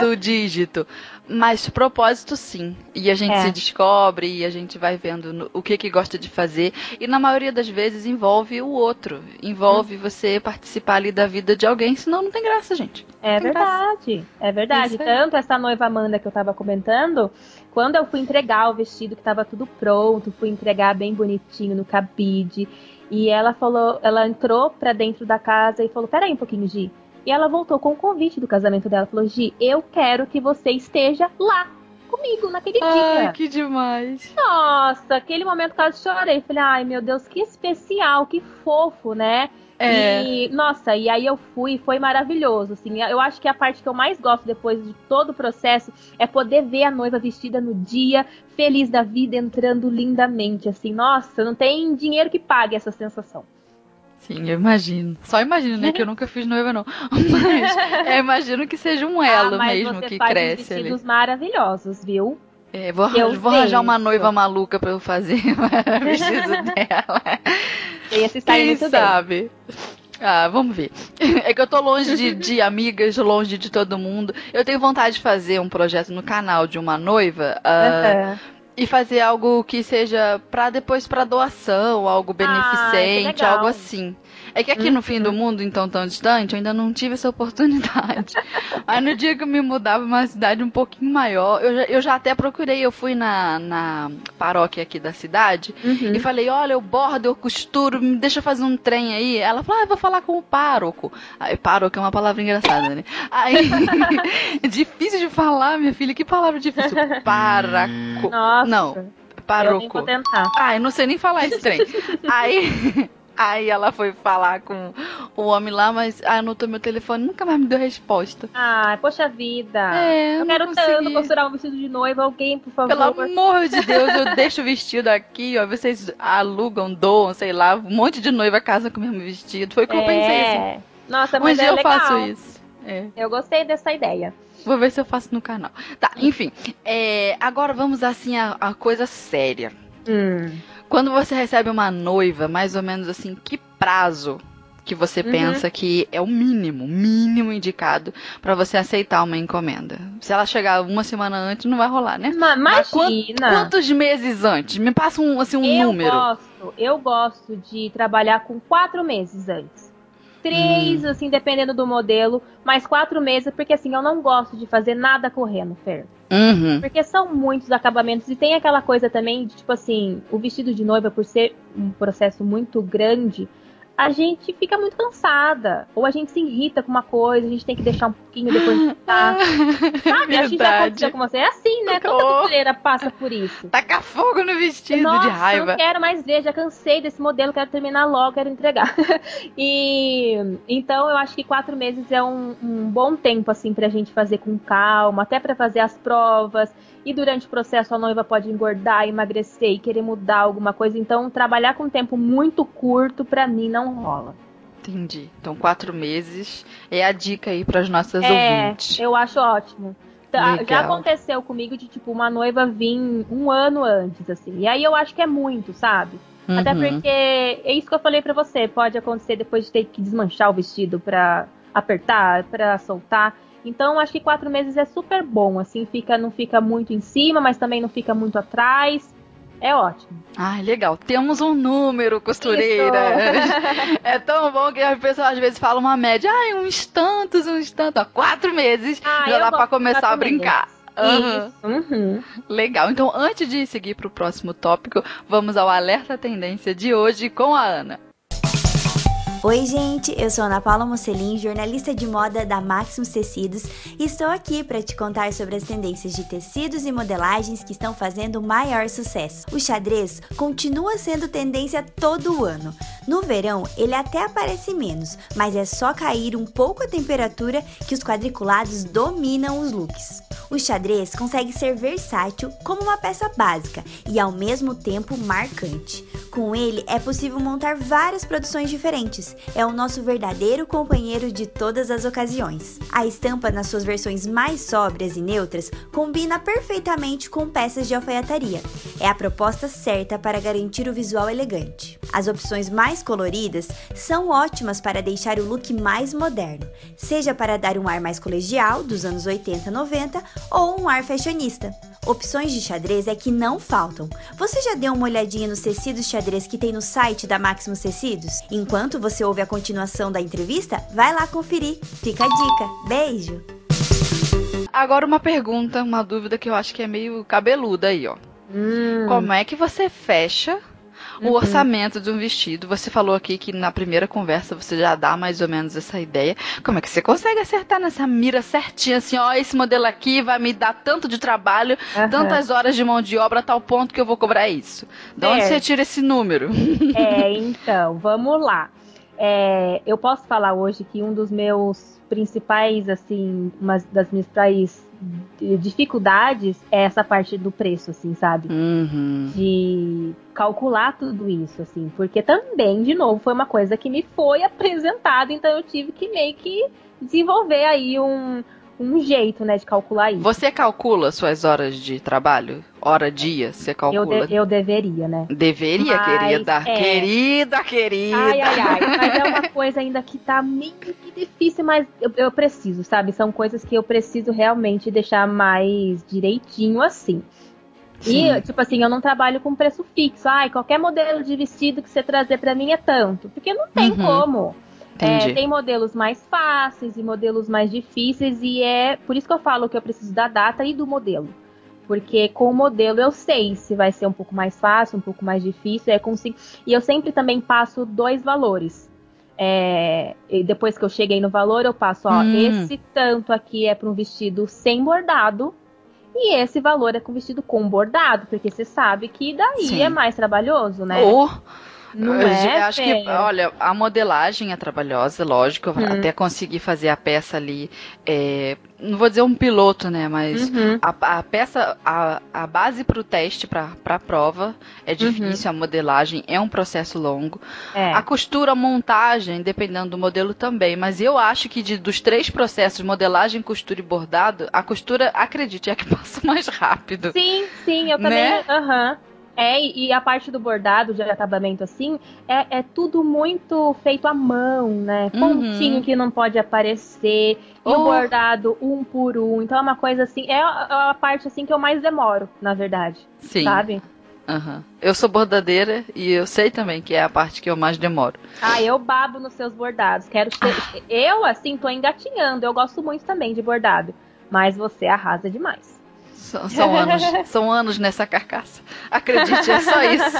do dígito. Mas propósito sim. E a gente é. se descobre e a gente vai vendo o que que gosta de fazer. E na maioria das vezes envolve o outro. Envolve hum. você participar ali da vida de alguém, senão não tem graça, gente. É verdade. Graça. É verdade. Tanto essa noiva Amanda que eu tava comentando, quando eu fui entregar o vestido que tava tudo pronto, fui entregar bem bonitinho no cabide. E ela falou, ela entrou pra dentro da casa e falou: Peraí um pouquinho, Gi e ela voltou com o convite do casamento dela. Falou: Gi, eu quero que você esteja lá comigo naquele ai, dia. Ai, que demais. Nossa, aquele momento quase chorei. Falei: ai, meu Deus, que especial, que fofo, né? É. E, nossa, e aí eu fui, foi maravilhoso, assim. Eu acho que a parte que eu mais gosto depois de todo o processo é poder ver a noiva vestida no dia, feliz da vida, entrando lindamente, assim. Nossa, não tem dinheiro que pague essa sensação. Sim, eu imagino. Só imagino, né? que eu nunca fiz noiva, não. Mas eu imagino que seja um elo ah, mesmo que cresce ali. vestidos maravilhosos, viu? É, vou, vou arranjar uma noiva maluca pra eu fazer o vestido dela. Esse está Quem muito sabe? Bem. Ah, vamos ver. É que eu tô longe de, de, amigas, longe de todo mundo. Eu tenho vontade de fazer um projeto no canal de uma noiva. Uh, uhum e fazer algo que seja para depois para doação, algo ah, beneficente, ah, algo assim. É que aqui no fim do uhum. mundo, então tão distante, eu ainda não tive essa oportunidade. Aí no dia que eu me mudava pra uma cidade um pouquinho maior, eu já, eu já até procurei, eu fui na, na paróquia aqui da cidade uhum. e falei, olha, eu bordo, eu costuro, me deixa fazer um trem aí. Ela falou, ah, eu vou falar com o pároco. Aí, pároco é uma palavra engraçada, né? Aí, difícil de falar, minha filha, que palavra difícil. Paraco. Nossa. Não. Paroco. Eu vou tentar. Ai, não sei nem falar esse trem. Aí Aí ela foi falar com o homem lá, mas anotou meu telefone nunca mais me deu resposta. Ah, poxa vida. É, eu quero consegui. tanto costurar um vestido de noiva. Alguém, por favor. Pelo amor de Deus, eu deixo o vestido aqui, ó. Vocês alugam, doam, sei lá. Um monte de noiva casa com o mesmo vestido. Foi o que é. eu pensei assim. Nossa, mas um é dia legal. eu faço isso. É. Eu gostei dessa ideia. Vou ver se eu faço no canal. Tá, enfim. É, agora vamos assim a, a coisa séria. Hum. Quando você recebe uma noiva, mais ou menos assim, que prazo que você uhum. pensa que é o mínimo, mínimo indicado para você aceitar uma encomenda? Se ela chegar uma semana antes, não vai rolar, né? Mas, Mas quantos meses antes? Me passa um, assim, um eu número. Gosto, eu gosto de trabalhar com quatro meses antes. Três, hum. assim, dependendo do modelo, mas quatro meses, porque assim, eu não gosto de fazer nada correndo, Fer. Uhum. Porque são muitos acabamentos. E tem aquela coisa também de, tipo assim, o vestido de noiva, por ser um processo muito grande, a gente fica muito cansada. Ou a gente se irrita com uma coisa, a gente tem que deixar um pouquinho depois de ficar. Sabe? Acho que já aconteceu com você. É assim, né? Toda costureira passa por isso. Taca fogo no vestido Nossa, de raiva. não quero mais ver, já cansei desse modelo, quero terminar logo, quero entregar. e então eu acho que quatro meses é um, um bom tempo, assim, pra gente fazer com calma, até para fazer as provas. E durante o processo a noiva pode engordar, emagrecer e querer mudar alguma coisa. Então, trabalhar com um tempo muito curto, para mim, não rola. Entendi. Então, quatro meses é a dica aí para as nossas é, ouvintes. Eu acho ótimo. Tá, Legal. Já aconteceu comigo de, tipo, uma noiva vir um ano antes, assim. E aí eu acho que é muito, sabe? Uhum. Até porque é isso que eu falei para você. Pode acontecer depois de ter que desmanchar o vestido pra apertar, para soltar. Então, acho que quatro meses é super bom, assim, fica, não fica muito em cima, mas também não fica muito atrás. É ótimo. Ah, legal. Temos um número, costureira. é tão bom que as pessoas às vezes falam uma média. Ah, uns tantos, uns tantos. quatro meses ah, já dá pra começar a brincar. Uhum. Uhum. Legal. Então, antes de seguir para o próximo tópico, vamos ao alerta tendência de hoje com a Ana. Oi, gente, eu sou Ana Paula Mocelin, jornalista de moda da Maximus Tecidos, e estou aqui para te contar sobre as tendências de tecidos e modelagens que estão fazendo maior sucesso. O xadrez continua sendo tendência todo ano. No verão, ele até aparece menos, mas é só cair um pouco a temperatura que os quadriculados dominam os looks. O xadrez consegue ser versátil como uma peça básica e ao mesmo tempo marcante. Com ele é possível montar várias produções diferentes. É o nosso verdadeiro companheiro de todas as ocasiões. A estampa, nas suas versões mais sóbrias e neutras, combina perfeitamente com peças de alfaiataria. É a proposta certa para garantir o visual elegante. As opções mais coloridas são ótimas para deixar o look mais moderno, seja para dar um ar mais colegial dos anos 80 90 ou um ar fashionista. Opções de xadrez é que não faltam. Você já deu uma olhadinha nos tecidos xadrez que tem no site da Maximus Tecidos? Enquanto você ouve a continuação da entrevista, vai lá conferir. Fica a dica. Beijo! Agora uma pergunta, uma dúvida que eu acho que é meio cabeluda aí, ó. Hum. Como é que você fecha o uhum. orçamento de um vestido. Você falou aqui que na primeira conversa você já dá mais ou menos essa ideia. Como é que você consegue acertar nessa mira certinha, assim, ó, esse modelo aqui vai me dar tanto de trabalho, uhum. tantas horas de mão de obra, a tal ponto que eu vou cobrar isso. De onde é. você tira esse número? É, então, vamos lá. É, eu posso falar hoje que um dos meus principais, assim, uma das minhas principais dificuldades é essa parte do preço, assim, sabe? Uhum. De calcular tudo isso, assim, porque também, de novo, foi uma coisa que me foi apresentada, então eu tive que meio que desenvolver aí um, um jeito, né, de calcular isso. Você calcula suas horas de trabalho? Hora, dia, você calcula? Eu, de, eu deveria, né? Deveria, Mas, querida. É... Querida, querida. Ai, ai, ai. Mas é uma coisa ainda que tá meio que difícil, mas eu, eu preciso, sabe? São coisas que eu preciso realmente deixar mais direitinho assim. Sim. E, tipo assim, eu não trabalho com preço fixo. Ai, qualquer modelo de vestido que você trazer para mim é tanto. Porque não tem uhum. como. É, tem modelos mais fáceis e modelos mais difíceis, e é por isso que eu falo que eu preciso da data e do modelo. Porque com o modelo eu sei se vai ser um pouco mais fácil, um pouco mais difícil. É consigo... E eu sempre também passo dois valores. É... depois que eu cheguei no valor, eu passo, ó, hum. esse tanto aqui é para um vestido sem bordado. E esse valor é com vestido com bordado, porque você sabe que daí Sim. é mais trabalhoso, né? Oh. Não é, acho que, olha, a modelagem é trabalhosa, lógico, hum. até conseguir fazer a peça ali, é, não vou dizer um piloto, né, mas uhum. a, a, peça, a, a base para o teste, para a prova, é uhum. difícil, uhum. a modelagem é um processo longo. É. A costura, a montagem, dependendo do modelo também, mas eu acho que de, dos três processos, modelagem, costura e bordado, a costura, acredite, é a que passa mais rápido. Sim, sim, eu também, né? Uhum. É, e a parte do bordado de acabamento, assim, é, é tudo muito feito à mão, né? Uhum. Pontinho uhum. que não pode aparecer, oh. e o bordado um por um. Então é uma coisa assim, é a, a parte assim que eu mais demoro, na verdade. Sim. Sabe? Uhum. Eu sou bordadeira e eu sei também que é a parte que eu mais demoro. Ah, eu babo nos seus bordados. Quero ser... ah. Eu, assim, tô engatinhando. Eu gosto muito também de bordado. Mas você arrasa demais. São, são anos, são anos nessa carcaça. Acredite, é só isso.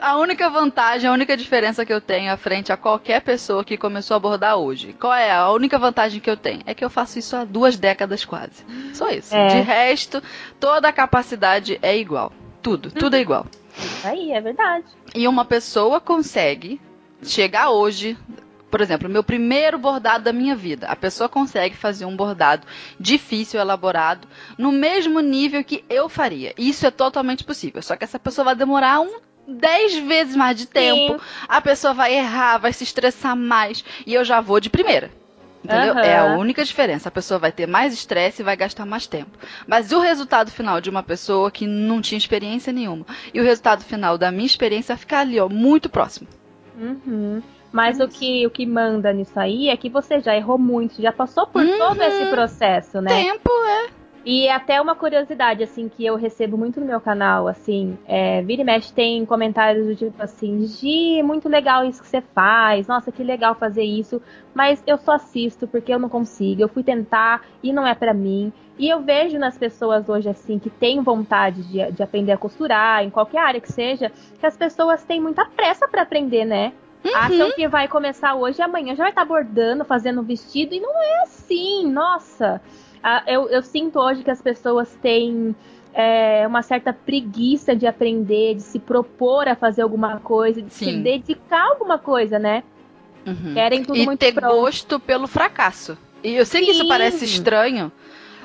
A única vantagem, a única diferença que eu tenho à frente a qualquer pessoa que começou a bordar hoje, qual é a única vantagem que eu tenho? É que eu faço isso há duas décadas quase. Só isso. É. De resto, toda a capacidade é igual. Tudo, tudo é igual. Isso aí, é verdade. E uma pessoa consegue chegar hoje, por exemplo, meu primeiro bordado da minha vida. A pessoa consegue fazer um bordado difícil, elaborado, no mesmo nível que eu faria. Isso é totalmente possível. Só que essa pessoa vai demorar um dez vezes mais de tempo. Sim. A pessoa vai errar, vai se estressar mais. E eu já vou de primeira. Entendeu? Uhum. É a única diferença. A pessoa vai ter mais estresse e vai gastar mais tempo. Mas o resultado final de uma pessoa que não tinha experiência nenhuma e o resultado final da minha experiência vai ficar ali, ó, muito próximo. Uhum. Mas o que, o que manda nisso aí é que você já errou muito, já passou por uhum. todo esse processo, né? Tempo, é. E até uma curiosidade, assim, que eu recebo muito no meu canal, assim, é, vira e mexe tem comentários do tipo assim, Gi, muito legal isso que você faz, nossa, que legal fazer isso, mas eu só assisto porque eu não consigo, eu fui tentar e não é para mim. E eu vejo nas pessoas hoje, assim, que têm vontade de, de aprender a costurar, em qualquer área que seja, que as pessoas têm muita pressa para aprender, né? Uhum. Acham que vai começar hoje e amanhã já vai estar tá bordando, fazendo vestido, e não é assim, nossa eu, eu sinto hoje que as pessoas têm é, uma certa preguiça de aprender, de se propor a fazer alguma coisa, de Sim. se dedicar a alguma coisa, né? Uhum. Querem tudo e muito ter pronto. gosto pelo fracasso. E eu sei Sim. que isso parece estranho,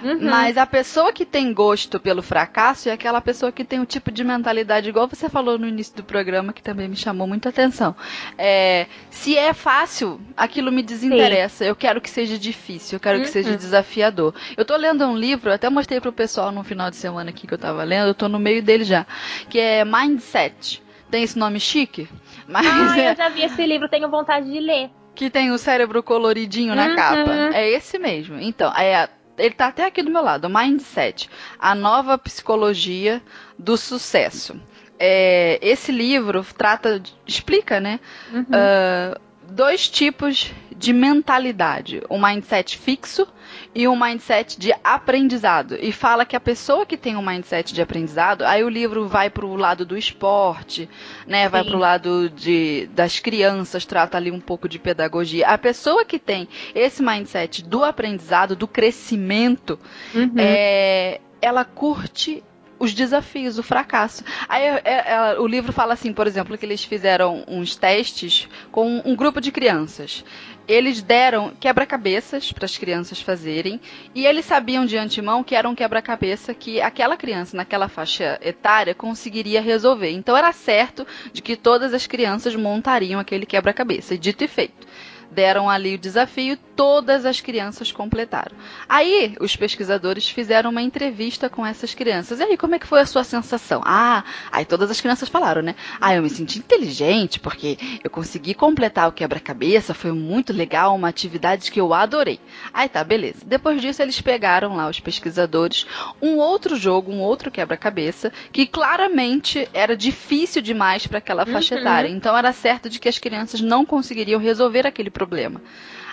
Uhum. Mas a pessoa que tem gosto pelo fracasso é aquela pessoa que tem um tipo de mentalidade, igual você falou no início do programa, que também me chamou muita atenção. É, se é fácil, aquilo me desinteressa. Sim. Eu quero que seja difícil, eu quero uhum. que seja desafiador. Eu tô lendo um livro, até mostrei pro pessoal no final de semana aqui que eu tava lendo, eu tô no meio dele já, que é Mindset. Tem esse nome chique? Mas ah, é... eu já vi esse livro, tenho vontade de ler. Que tem o cérebro coloridinho na uhum. capa. É esse mesmo. Então, é ele está até aqui do meu lado, Mindset, a nova psicologia do sucesso. É, esse livro trata, explica, né, uhum. uh, dois tipos de mentalidade, um mindset fixo e um mindset de aprendizado. E fala que a pessoa que tem um mindset de aprendizado, aí o livro vai para o lado do esporte, né? Vai para o lado de, das crianças, trata ali um pouco de pedagogia. A pessoa que tem esse mindset do aprendizado, do crescimento, uhum. é, ela curte os desafios, o fracasso. Aí é, é, o livro fala assim, por exemplo, que eles fizeram uns testes com um grupo de crianças. Eles deram quebra-cabeças para as crianças fazerem e eles sabiam de antemão que era um quebra-cabeça que aquela criança naquela faixa etária conseguiria resolver. Então era certo de que todas as crianças montariam aquele quebra-cabeça. Dito e feito deram ali o desafio, todas as crianças completaram. Aí, os pesquisadores fizeram uma entrevista com essas crianças. E aí, como é que foi a sua sensação? Ah, aí todas as crianças falaram, né? Ah, eu me senti inteligente porque eu consegui completar o quebra-cabeça, foi muito legal, uma atividade que eu adorei. Aí tá, beleza. Depois disso, eles pegaram lá, os pesquisadores, um outro jogo, um outro quebra-cabeça, que claramente era difícil demais para aquela faixa uhum. etária. Então, era certo de que as crianças não conseguiriam resolver aquele problema problema.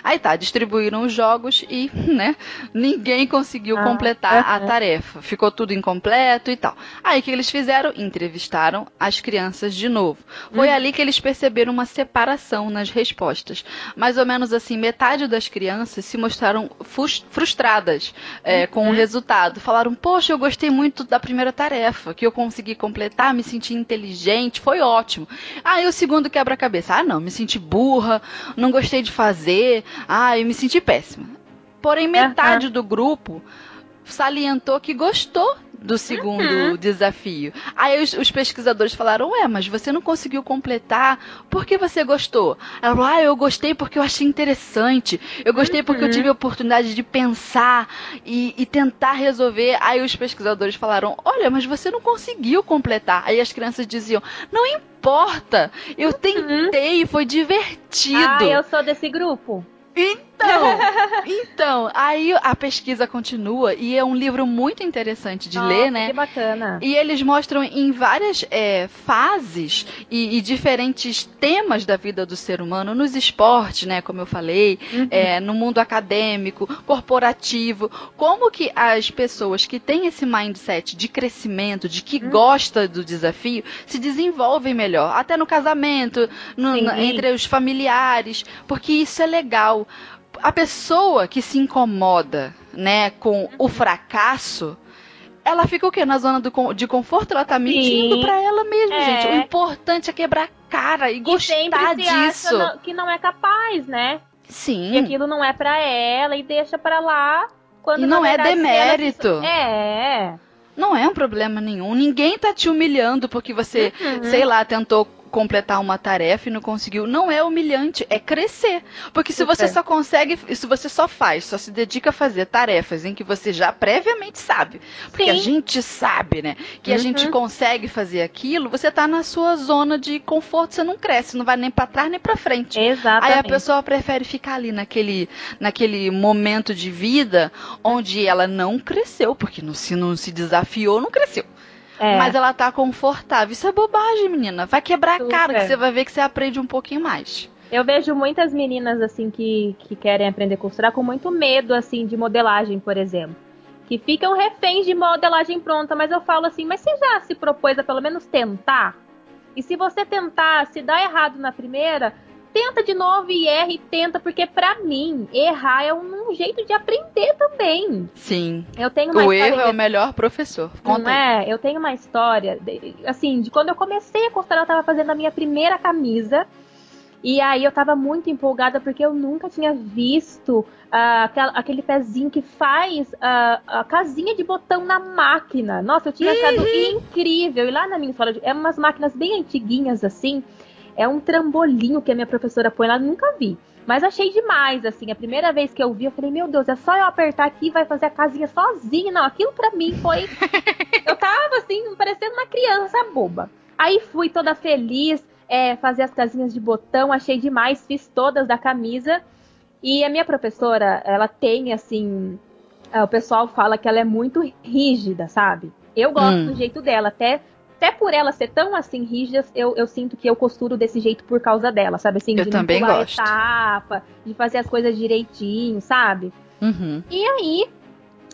Aí tá, distribuíram os jogos e, né, ninguém conseguiu ah, completar a tarefa. Ficou tudo incompleto e tal. Aí o que eles fizeram? Entrevistaram as crianças de novo. Foi hum. ali que eles perceberam uma separação nas respostas. Mais ou menos assim, metade das crianças se mostraram frustradas é, com o uhum. resultado. Falaram, poxa, eu gostei muito da primeira tarefa, que eu consegui completar, me senti inteligente, foi ótimo. Aí o segundo quebra-cabeça. Ah, não, me senti burra, não gostei de fazer, ah, eu me senti péssima. Porém, metade do grupo salientou que gostou do segundo uhum. desafio. Aí os, os, pesquisadores falaram: Ué, mas você não conseguiu completar, por que você gostou? Ela falou: Ah, eu gostei porque eu achei interessante, eu gostei uhum. porque eu uhum. tive a oportunidade de pensar e, e, tentar resolver. Aí os pesquisadores falaram: Olha, mas você não conseguiu completar. Aí as crianças diziam: Não importa, eu uhum. tentei, foi divertido. Ah, eu sou desse grupo. bin Então, então, aí a pesquisa continua e é um livro muito interessante de Nossa, ler, né? Que bacana. E eles mostram em várias é, fases e, e, diferentes temas da vida do ser humano, nos esportes, né? Como eu falei, uhum. é, no mundo acadêmico, corporativo, como que as pessoas que têm esse mindset de crescimento, de que uhum. gosta do desafio, se desenvolvem melhor, até no casamento, no, entre os familiares, porque isso é legal a pessoa que se incomoda, né, com o fracasso, ela fica o quê? Na zona do, de conforto? Ela tá mentindo para ela mesma, é. gente. O importante é quebrar cara e, e gostar disso. Não, que não é capaz, né? Sim. E aquilo não é para ela e deixa para lá quando E não é demérito. Ela... É. Não é um problema nenhum. Ninguém tá te humilhando porque você, uhum. sei lá, tentou completar uma tarefa e não conseguiu, não é humilhante, é crescer. Porque se você só consegue, se você só faz, só se dedica a fazer tarefas em que você já previamente sabe, porque Sim. a gente sabe, né, que uhum. a gente consegue fazer aquilo, você tá na sua zona de conforto, você não cresce, não vai nem para trás nem para frente. Exatamente. Aí a pessoa prefere ficar ali naquele, naquele momento de vida onde ela não cresceu, porque não, se não se desafiou, não cresceu. É. Mas ela tá confortável. Isso é bobagem, menina. Vai quebrar Super. a cara, que você vai ver que você aprende um pouquinho mais. Eu vejo muitas meninas, assim, que, que querem aprender a costurar com muito medo, assim, de modelagem, por exemplo. Que ficam reféns de modelagem pronta, mas eu falo assim, mas você já se propôs a pelo menos tentar? E se você tentar, se dá errado na primeira, tenta de novo e erra e tenta, porque para mim, errar é um, um, jeito de aprender também. Sim. Eu tenho uma o erro é o melhor professor. Conta não é? Eu tenho uma história, de, assim, de quando eu comecei a costurar, eu tava fazendo a minha primeira camisa. E aí eu tava muito empolgada porque eu nunca tinha visto uh, aquele pezinho que faz uh, a casinha de botão na máquina. Nossa, eu tinha achado uhum. incrível. E lá na minha escola, é umas máquinas bem antiguinhas assim. É um trambolinho que a minha professora põe lá, nunca vi. Mas achei demais, assim. A primeira vez que eu vi, eu falei, meu Deus, é só eu apertar aqui e vai fazer a casinha sozinha. Não, aquilo para mim foi. eu tava, assim, parecendo uma criança boba. Aí fui toda feliz, é, fazer as casinhas de botão, achei demais, fiz todas da camisa. E a minha professora, ela tem, assim. É, o pessoal fala que ela é muito rígida, sabe? Eu gosto hum. do jeito dela, até até por ela ser tão assim rígida, eu, eu sinto que eu costuro desse jeito por causa dela, sabe? Assim, eu de também gosto. etapa, de fazer as coisas direitinho, sabe? Uhum. E aí,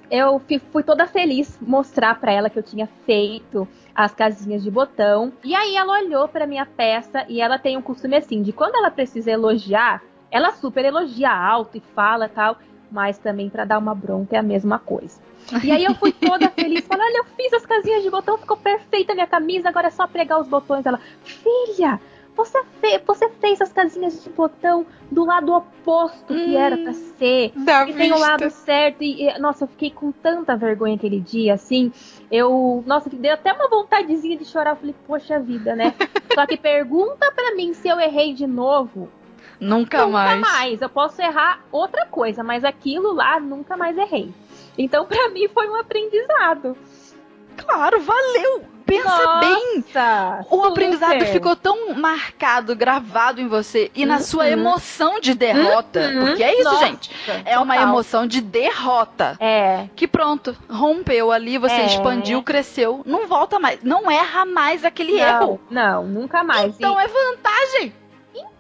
eu fui toda feliz mostrar para ela que eu tinha feito as casinhas de botão. E aí ela olhou para minha peça e ela tem um costume assim de quando ela precisa elogiar, ela super elogia alto e fala tal, mas também para dar uma bronca é a mesma coisa. E aí eu fui toda feliz, falando, olha, eu fiz as casinhas de botão, ficou perfeita a minha camisa, agora é só pregar os botões. Ela, filha, você, fe você fez as casinhas de botão do lado oposto hum, que era pra ser. Da e tem o lado certo. E, e, nossa, eu fiquei com tanta vergonha aquele dia, assim. Eu, nossa, deu até uma vontadezinha de chorar. Eu falei, poxa vida, né? Só que pergunta pra mim se eu errei de novo. Nunca, nunca mais. Nunca mais. Eu posso errar outra coisa, mas aquilo lá nunca mais errei. Então, para mim, foi um aprendizado. Claro, valeu! Pensa Nossa, bem! O super. aprendizado ficou tão marcado, gravado em você e na sua uhum. emoção de derrota. Uhum. Porque é isso, Nossa, gente. É uma emoção de derrota. É. Que pronto, rompeu ali, você é. expandiu, cresceu. Não volta mais. Não erra mais aquele não, erro. Não, nunca mais. Então e... é vantagem.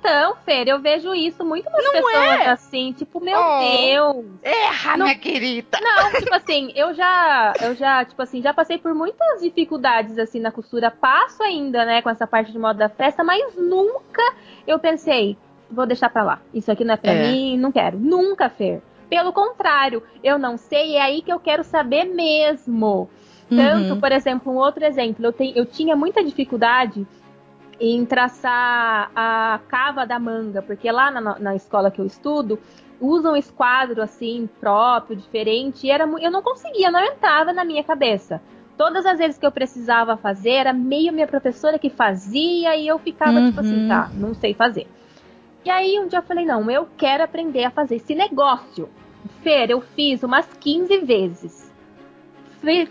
Então, Fer, eu vejo isso muito nas pessoas é? assim, tipo, meu oh, Deus. Erra, não... minha querida. Não, tipo assim, eu já, eu já, tipo assim, já passei por muitas dificuldades assim na costura, passo ainda, né, com essa parte de moda da festa, mas nunca eu pensei, vou deixar pra lá. Isso aqui não é pra é. mim, não quero. Nunca, Fer. Pelo contrário, eu não sei, é aí que eu quero saber mesmo. Tanto, uhum. por exemplo, um outro exemplo, eu, tenho, eu tinha muita dificuldade em traçar a cava da manga, porque lá na, na escola que eu estudo, usam um esquadro assim próprio, diferente, e era eu não conseguia, não entrava na minha cabeça. Todas as vezes que eu precisava fazer, era meio minha professora que fazia e eu ficava uhum. tipo assim, tá, não sei fazer. E aí um dia eu falei, não, eu quero aprender a fazer esse negócio. Fer, eu fiz umas 15 vezes.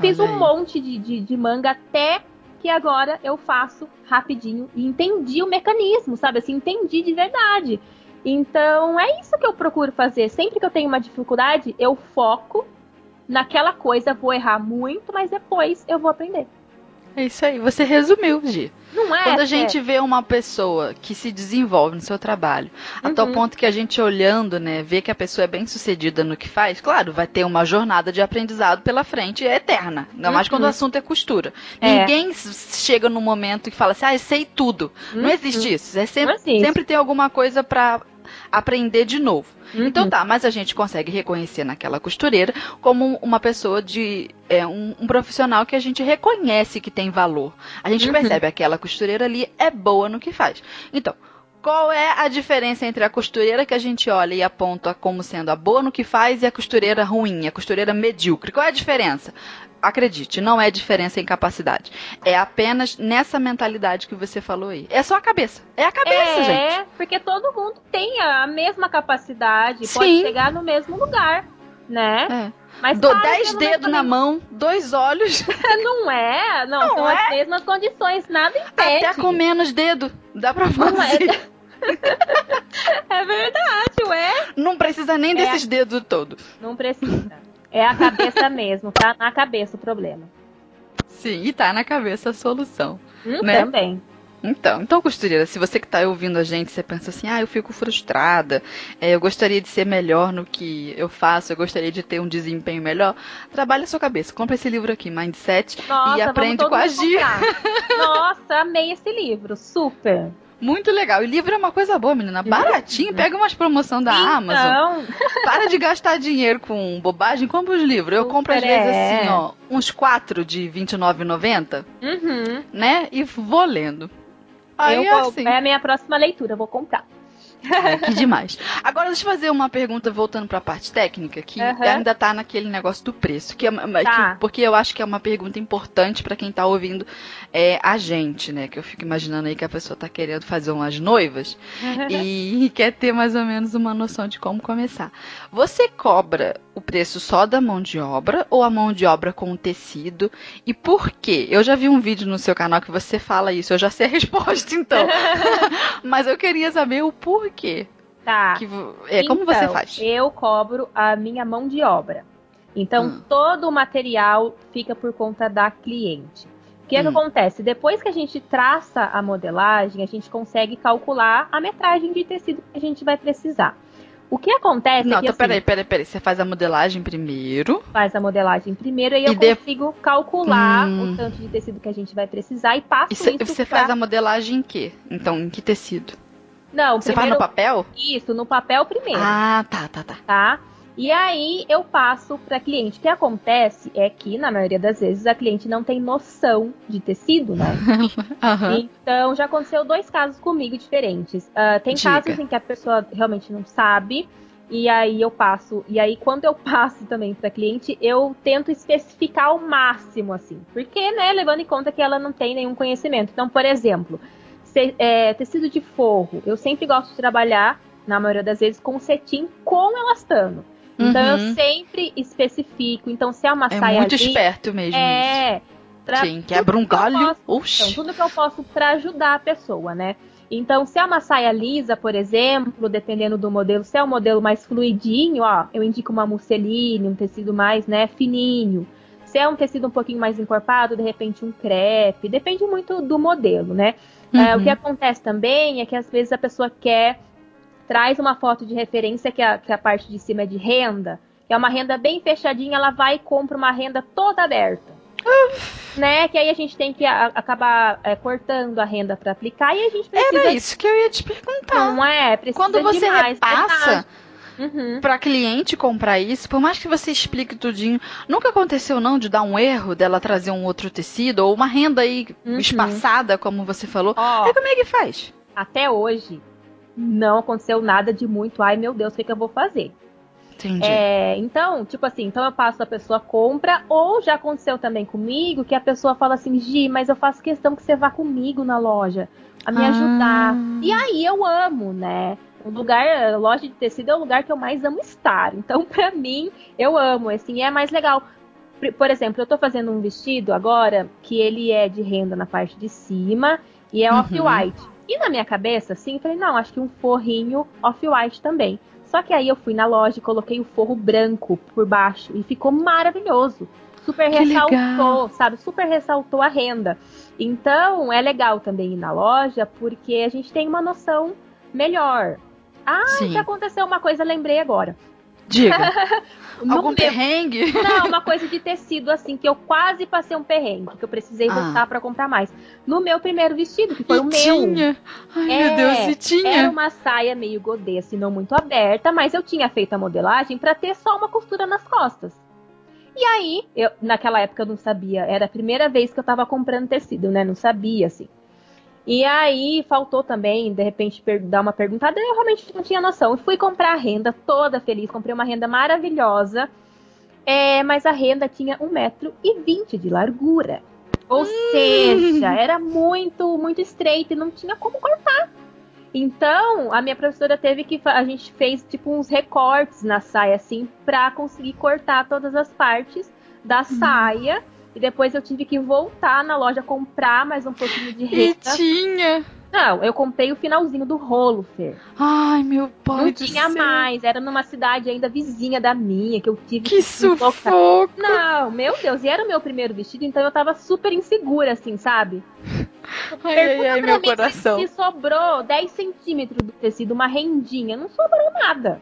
Fiz um monte de, de, de manga até que agora eu faço rapidinho e entendi o mecanismo, sabe? Assim, entendi de verdade. Então, é isso que eu procuro fazer. Sempre que eu tenho uma dificuldade, eu foco naquela coisa, vou errar muito, mas depois eu vou aprender. É isso aí, você resumiu, Gi. Não é? Quando a gente é. vê uma pessoa que se desenvolve no seu trabalho, uhum. a tal ponto que a gente olhando, né, vê que a pessoa é bem sucedida no que faz, claro, vai ter uma jornada de aprendizado pela frente é eterna. Ainda mais quando o uhum. assunto é costura. É. Ninguém chega no momento que fala assim, ah, eu sei tudo. Uhum. Não existe isso. É sempre, sempre tem alguma coisa para aprender de novo. Uhum. Então tá, mas a gente consegue reconhecer naquela costureira como uma pessoa de. É, um, um profissional que a gente reconhece que tem valor. A gente uhum. percebe aquela costureira ali é boa no que faz. Então, qual é a diferença entre a costureira que a gente olha e aponta como sendo a boa no que faz e a costureira ruim, a costureira medíocre? Qual é a diferença? Acredite, não é diferença em capacidade. É apenas nessa mentalidade que você falou aí. É só a cabeça. É a cabeça, é, gente. É, porque todo mundo tem a mesma capacidade, Sim. pode chegar no mesmo lugar, né? É. Mas Dou dez dedos na mão, dois olhos. não é, não, não são é? as mesmas condições, nada impede. Até com menos dedo, dá pra fazer. Não é. é verdade, ué. Não precisa nem é desses a... dedos todos. Não precisa. É a cabeça mesmo, tá na cabeça o problema. Sim, e tá na cabeça a solução. Hum, né? Também. Então, então, costureira, se você que está ouvindo a gente, você pensa assim, ah, eu fico frustrada, é, eu gostaria de ser melhor no que eu faço, eu gostaria de ter um desempenho melhor, trabalhe a sua cabeça. Compre esse livro aqui, Mindset, Nossa, e aprende com a Gia. Nossa, amei esse livro, super. Muito legal. E livro é uma coisa boa, menina. Baratinho. Pega umas promoção da então... Amazon. Para de gastar dinheiro com bobagem. Compra os livros. Eu compro às vezes é. assim, ó, uns quatro de R$29,90. Uhum. Né? E vou lendo. Aí, eu vou, assim. É a minha próxima leitura. Vou comprar. É, que demais. Agora deixa eu fazer uma pergunta voltando para a parte técnica, que uhum. ainda tá naquele negócio do preço, que, é, tá. que, porque eu acho que é uma pergunta importante para quem tá ouvindo é, a gente, né? Que eu fico imaginando aí que a pessoa tá querendo fazer umas noivas e quer ter mais ou menos uma noção de como começar. Você cobra o preço só da mão de obra ou a mão de obra com o tecido? E por quê? Eu já vi um vídeo no seu canal que você fala isso, eu já sei a resposta então. Mas eu queria saber o porquê. Tá. Que, é, então, como você então, faz? Eu cobro a minha mão de obra. Então, hum. todo o material fica por conta da cliente. O que, hum. é que hum. acontece? Depois que a gente traça a modelagem, a gente consegue calcular a metragem de tecido que a gente vai precisar. O que acontece Não, é que, então, assim, peraí, peraí, peraí. Você faz a modelagem primeiro. Faz a modelagem primeiro e, e eu de... consigo calcular hum. o tanto de tecido que a gente vai precisar e passo e cê, isso Você pra... faz a modelagem em quê? Então, em que tecido? Não, Você primeiro... faz no papel? Isso, no papel primeiro. Ah, tá, tá, tá. Tá? E aí eu passo para cliente. O que acontece é que, na maioria das vezes, a cliente não tem noção de tecido, né? uhum. Então já aconteceu dois casos comigo diferentes. Uh, tem Diga. casos em que a pessoa realmente não sabe. E aí eu passo, e aí quando eu passo também para cliente, eu tento especificar ao máximo assim, porque, né, levando em conta que ela não tem nenhum conhecimento. Então, por exemplo, se, é, tecido de forro, eu sempre gosto de trabalhar, na maioria das vezes, com cetim com elastano. Então uhum. eu sempre especifico. Então, se é uma é saia. Muito ali, esperto mesmo. É. Pra Sim, quebra um galho. Posso, então, tudo que eu posso para ajudar a pessoa, né? Então, se é uma saia lisa, por exemplo, dependendo do modelo, se é um modelo mais fluidinho, ó, eu indico uma musseline, um tecido mais, né, fininho. Se é um tecido um pouquinho mais encorpado, de repente um crepe, depende muito do modelo, né? Uhum. É, o que uhum. acontece também é que às vezes a pessoa quer traz uma foto de referência que a, que a parte de cima é de renda, que é uma renda bem fechadinha, ela vai e compra uma renda toda aberta. né? Que aí a gente tem que a, acabar é, cortando a renda para aplicar e a gente precisa. Era isso que eu ia te perguntar. Não é? Precisa Quando você demais, repassa uhum. para cliente comprar isso, por mais que você explique tudinho, nunca aconteceu não de dar um erro dela trazer um outro tecido ou uma renda aí uhum. espaçada, como você falou. Oh, e como é que faz? Até hoje, não aconteceu nada de muito, ai meu Deus, o que, que eu vou fazer? Entendi. É, então, tipo assim, então eu passo a pessoa compra, ou já aconteceu também comigo que a pessoa fala assim, Gi, mas eu faço questão que você vá comigo na loja a me Ah. ajudar. E aí eu amo, né? O lugar, a loja de tecido é o lugar que eu mais amo estar. Então, pra mim, eu amo, assim, é mais legal. Por- Por exemplo, eu tô fazendo um vestido agora que ele é de renda na parte de cima e é Uhum. off-white. E na minha cabeça, assim, eu falei, não, acho que um forrinho off-white também. Só que aí eu fui na loja e coloquei o forro branco por baixo e ficou maravilhoso. Super Que ressaltou, legal. sabe? Super ressaltou a renda. Então, é legal também ir na loja porque a gente tem uma noção melhor. Ah, Sim. que aconteceu uma coisa, lembrei agora. Diga. Algum meu- perrengue? Não, uma coisa de tecido, assim, que eu quase passei um perrengue, que eu precisei Ah. voltar pra comprar mais. No meu primeiro vestido, que foi o E meu. tinha. Ai, É, meu Deus, se tinha. Era uma saia meio godê, assim, não muito aberta, mas eu tinha feito a modelagem pra ter só uma costura nas costas. E aí, eu, naquela época eu não sabia, era a primeira vez que eu tava comprando tecido, né? Não sabia, assim. E aí, faltou também, de repente, dar uma perguntada, eu realmente não tinha noção. Fui comprar a renda toda feliz, comprei uma renda maravilhosa, é, mas a renda tinha 1,20m de largura. Ou seja, era muito, muito estreita e não tinha como cortar. Então, a minha professora teve que. A gente fez tipo uns recortes na saia, assim, pra conseguir cortar todas as partes da saia. E depois eu tive que voltar na loja comprar mais um pouquinho de E renda. tinha. Não, eu comprei o finalzinho do rolo, Fer. Ai, meu pai Não tinha céu. mais. Era numa cidade ainda vizinha da minha, que eu tive Que deslocar. sufoco. Não, meu Deus, e era o meu primeiro vestido, então eu tava super insegura, assim, sabe? Ai, ai, Pergunta ai, meu coração. Se sobrou 10 centímetros do tecido, uma rendinha, não sobrou nada.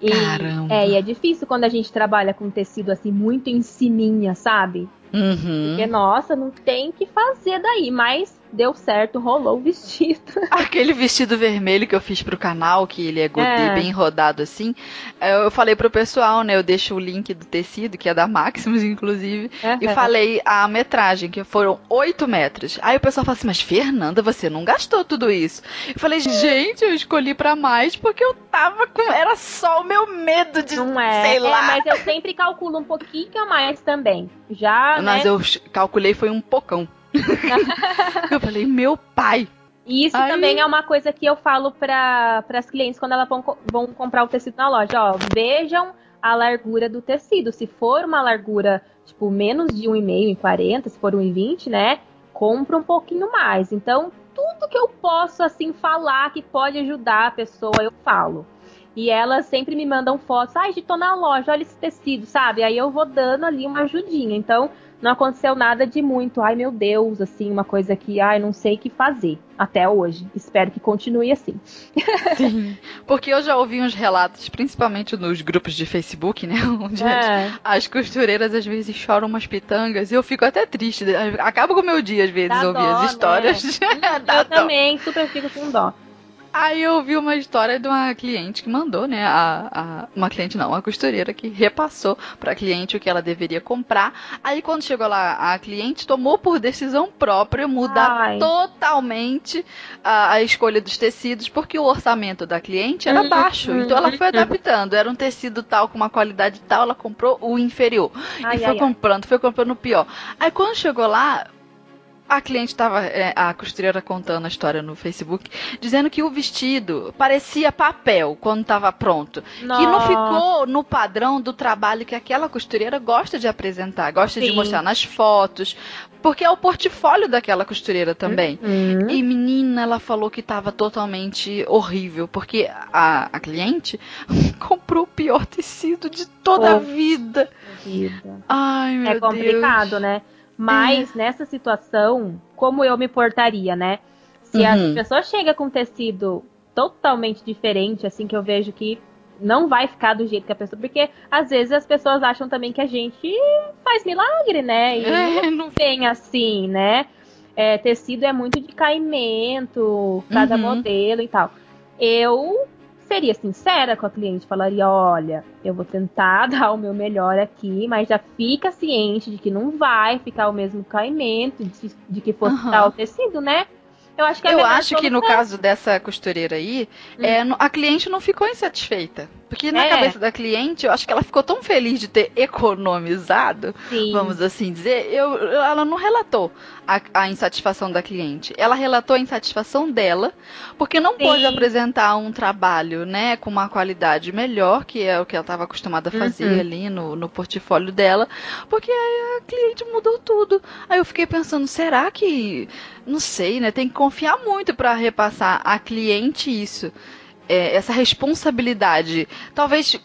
E, Caramba. É, e é difícil quando a gente trabalha com tecido assim, muito em ciminha, sabe? Uhum. Porque, nossa, não tem que fazer daí, mas deu certo, rolou o vestido. Aquele vestido vermelho que eu fiz pro canal, que ele é godê É. bem rodado assim, é, eu falei pro pessoal, né? Eu deixo o link do tecido, que é da Maximus, inclusive, e falei a metragem, que foram 8 metros. Aí o pessoal fala assim, mas Fernanda, você não gastou tudo isso. Eu falei, gente, eu escolhi pra mais porque eu tava com. Era só o meu medo de. Não é, sei é, lá. mas eu sempre calculo um pouquinho a mais também. Já, Mas né? eu calculei, foi um pocão. eu falei, meu pai. E isso Aí- também é uma coisa que eu falo para as clientes quando elas vão, vão comprar o tecido na loja. Ó, vejam a largura do tecido. Se for uma largura, tipo, menos de 1,5 em 40, se for 1,20, né? Compra um pouquinho mais. Então, tudo que eu posso, assim, falar que pode ajudar a pessoa, eu falo. E elas sempre me mandam fotos. Ai, de tô na loja, olha esse tecido, sabe? Aí eu vou dando ali uma ajudinha. Então, não aconteceu nada de muito. Ai, meu Deus, assim, uma coisa que, ai, não sei o que fazer. Até hoje. Espero que continue assim. Sim. Porque eu já ouvi uns relatos, principalmente nos grupos de Facebook, né? Onde as, É, as costureiras às vezes choram umas pitangas e eu fico até triste. Acaba com o meu dia, às vezes, Dá ouvir dó, as histórias. Dá eu dó. também super fico com dó. Aí eu ouvi uma história de uma cliente que mandou, né? A, a- uma cliente não, uma costureira que repassou pra cliente o que ela deveria comprar. Aí quando chegou lá, a cliente tomou por decisão própria mudar Ai. totalmente a, a escolha dos tecidos, porque o orçamento da cliente era Uhum, baixo. Então ela foi uhum. adaptando. Era um tecido tal, com uma qualidade tal, ela comprou o inferior. Ai, e foi ai. comprando, foi comprando o pior. Aí quando chegou lá, a cliente estava, a costureira contando a história no Facebook, dizendo que o vestido parecia papel quando estava pronto. Que não Nossa. ficou no padrão do trabalho que aquela costureira gosta de apresentar, gosta de Sim. mostrar nas fotos, porque é o portfólio daquela costureira também. Uhum. E menina, ela falou que tava totalmente horrível, porque a, a cliente comprou o pior tecido de toda a vida. Vida. Ai, meu É complicado, Deus. né? Mas nessa situação, como eu me portaria, né? Se Uhum. a pessoa chega com tecido totalmente diferente, assim, que eu vejo que não vai ficar do jeito que a pessoa. Porque às vezes as pessoas acham também que a gente faz milagre, né? E É, não bem assim, né? É, tecido é muito de caimento, cada Uhum. modelo e tal. Eu seria sincera com a cliente, falaria: olha, eu vou tentar dar o meu melhor aqui, mas já fica ciente de que não vai ficar o mesmo caimento, de, de que fosse Aham. tal tecido, né? Eu acho que é Eu acho que no caso dessa costureira aí, Hum. é, a cliente não ficou insatisfeita. Porque na É. cabeça da cliente, eu acho que ela ficou tão feliz de ter economizado, Sim. vamos assim dizer, eu, ela não relatou a, a insatisfação da cliente. Ela relatou a insatisfação dela, porque não Sim. pôde apresentar um trabalho, né, com uma qualidade melhor, que é o que ela estava acostumada a fazer Uhum. ali no, no portfólio dela, porque aí a cliente mudou tudo. Aí eu fiquei pensando, será que, não sei, né, tem que confiar muito para repassar a cliente isso é, essa responsabilidade. Talvez,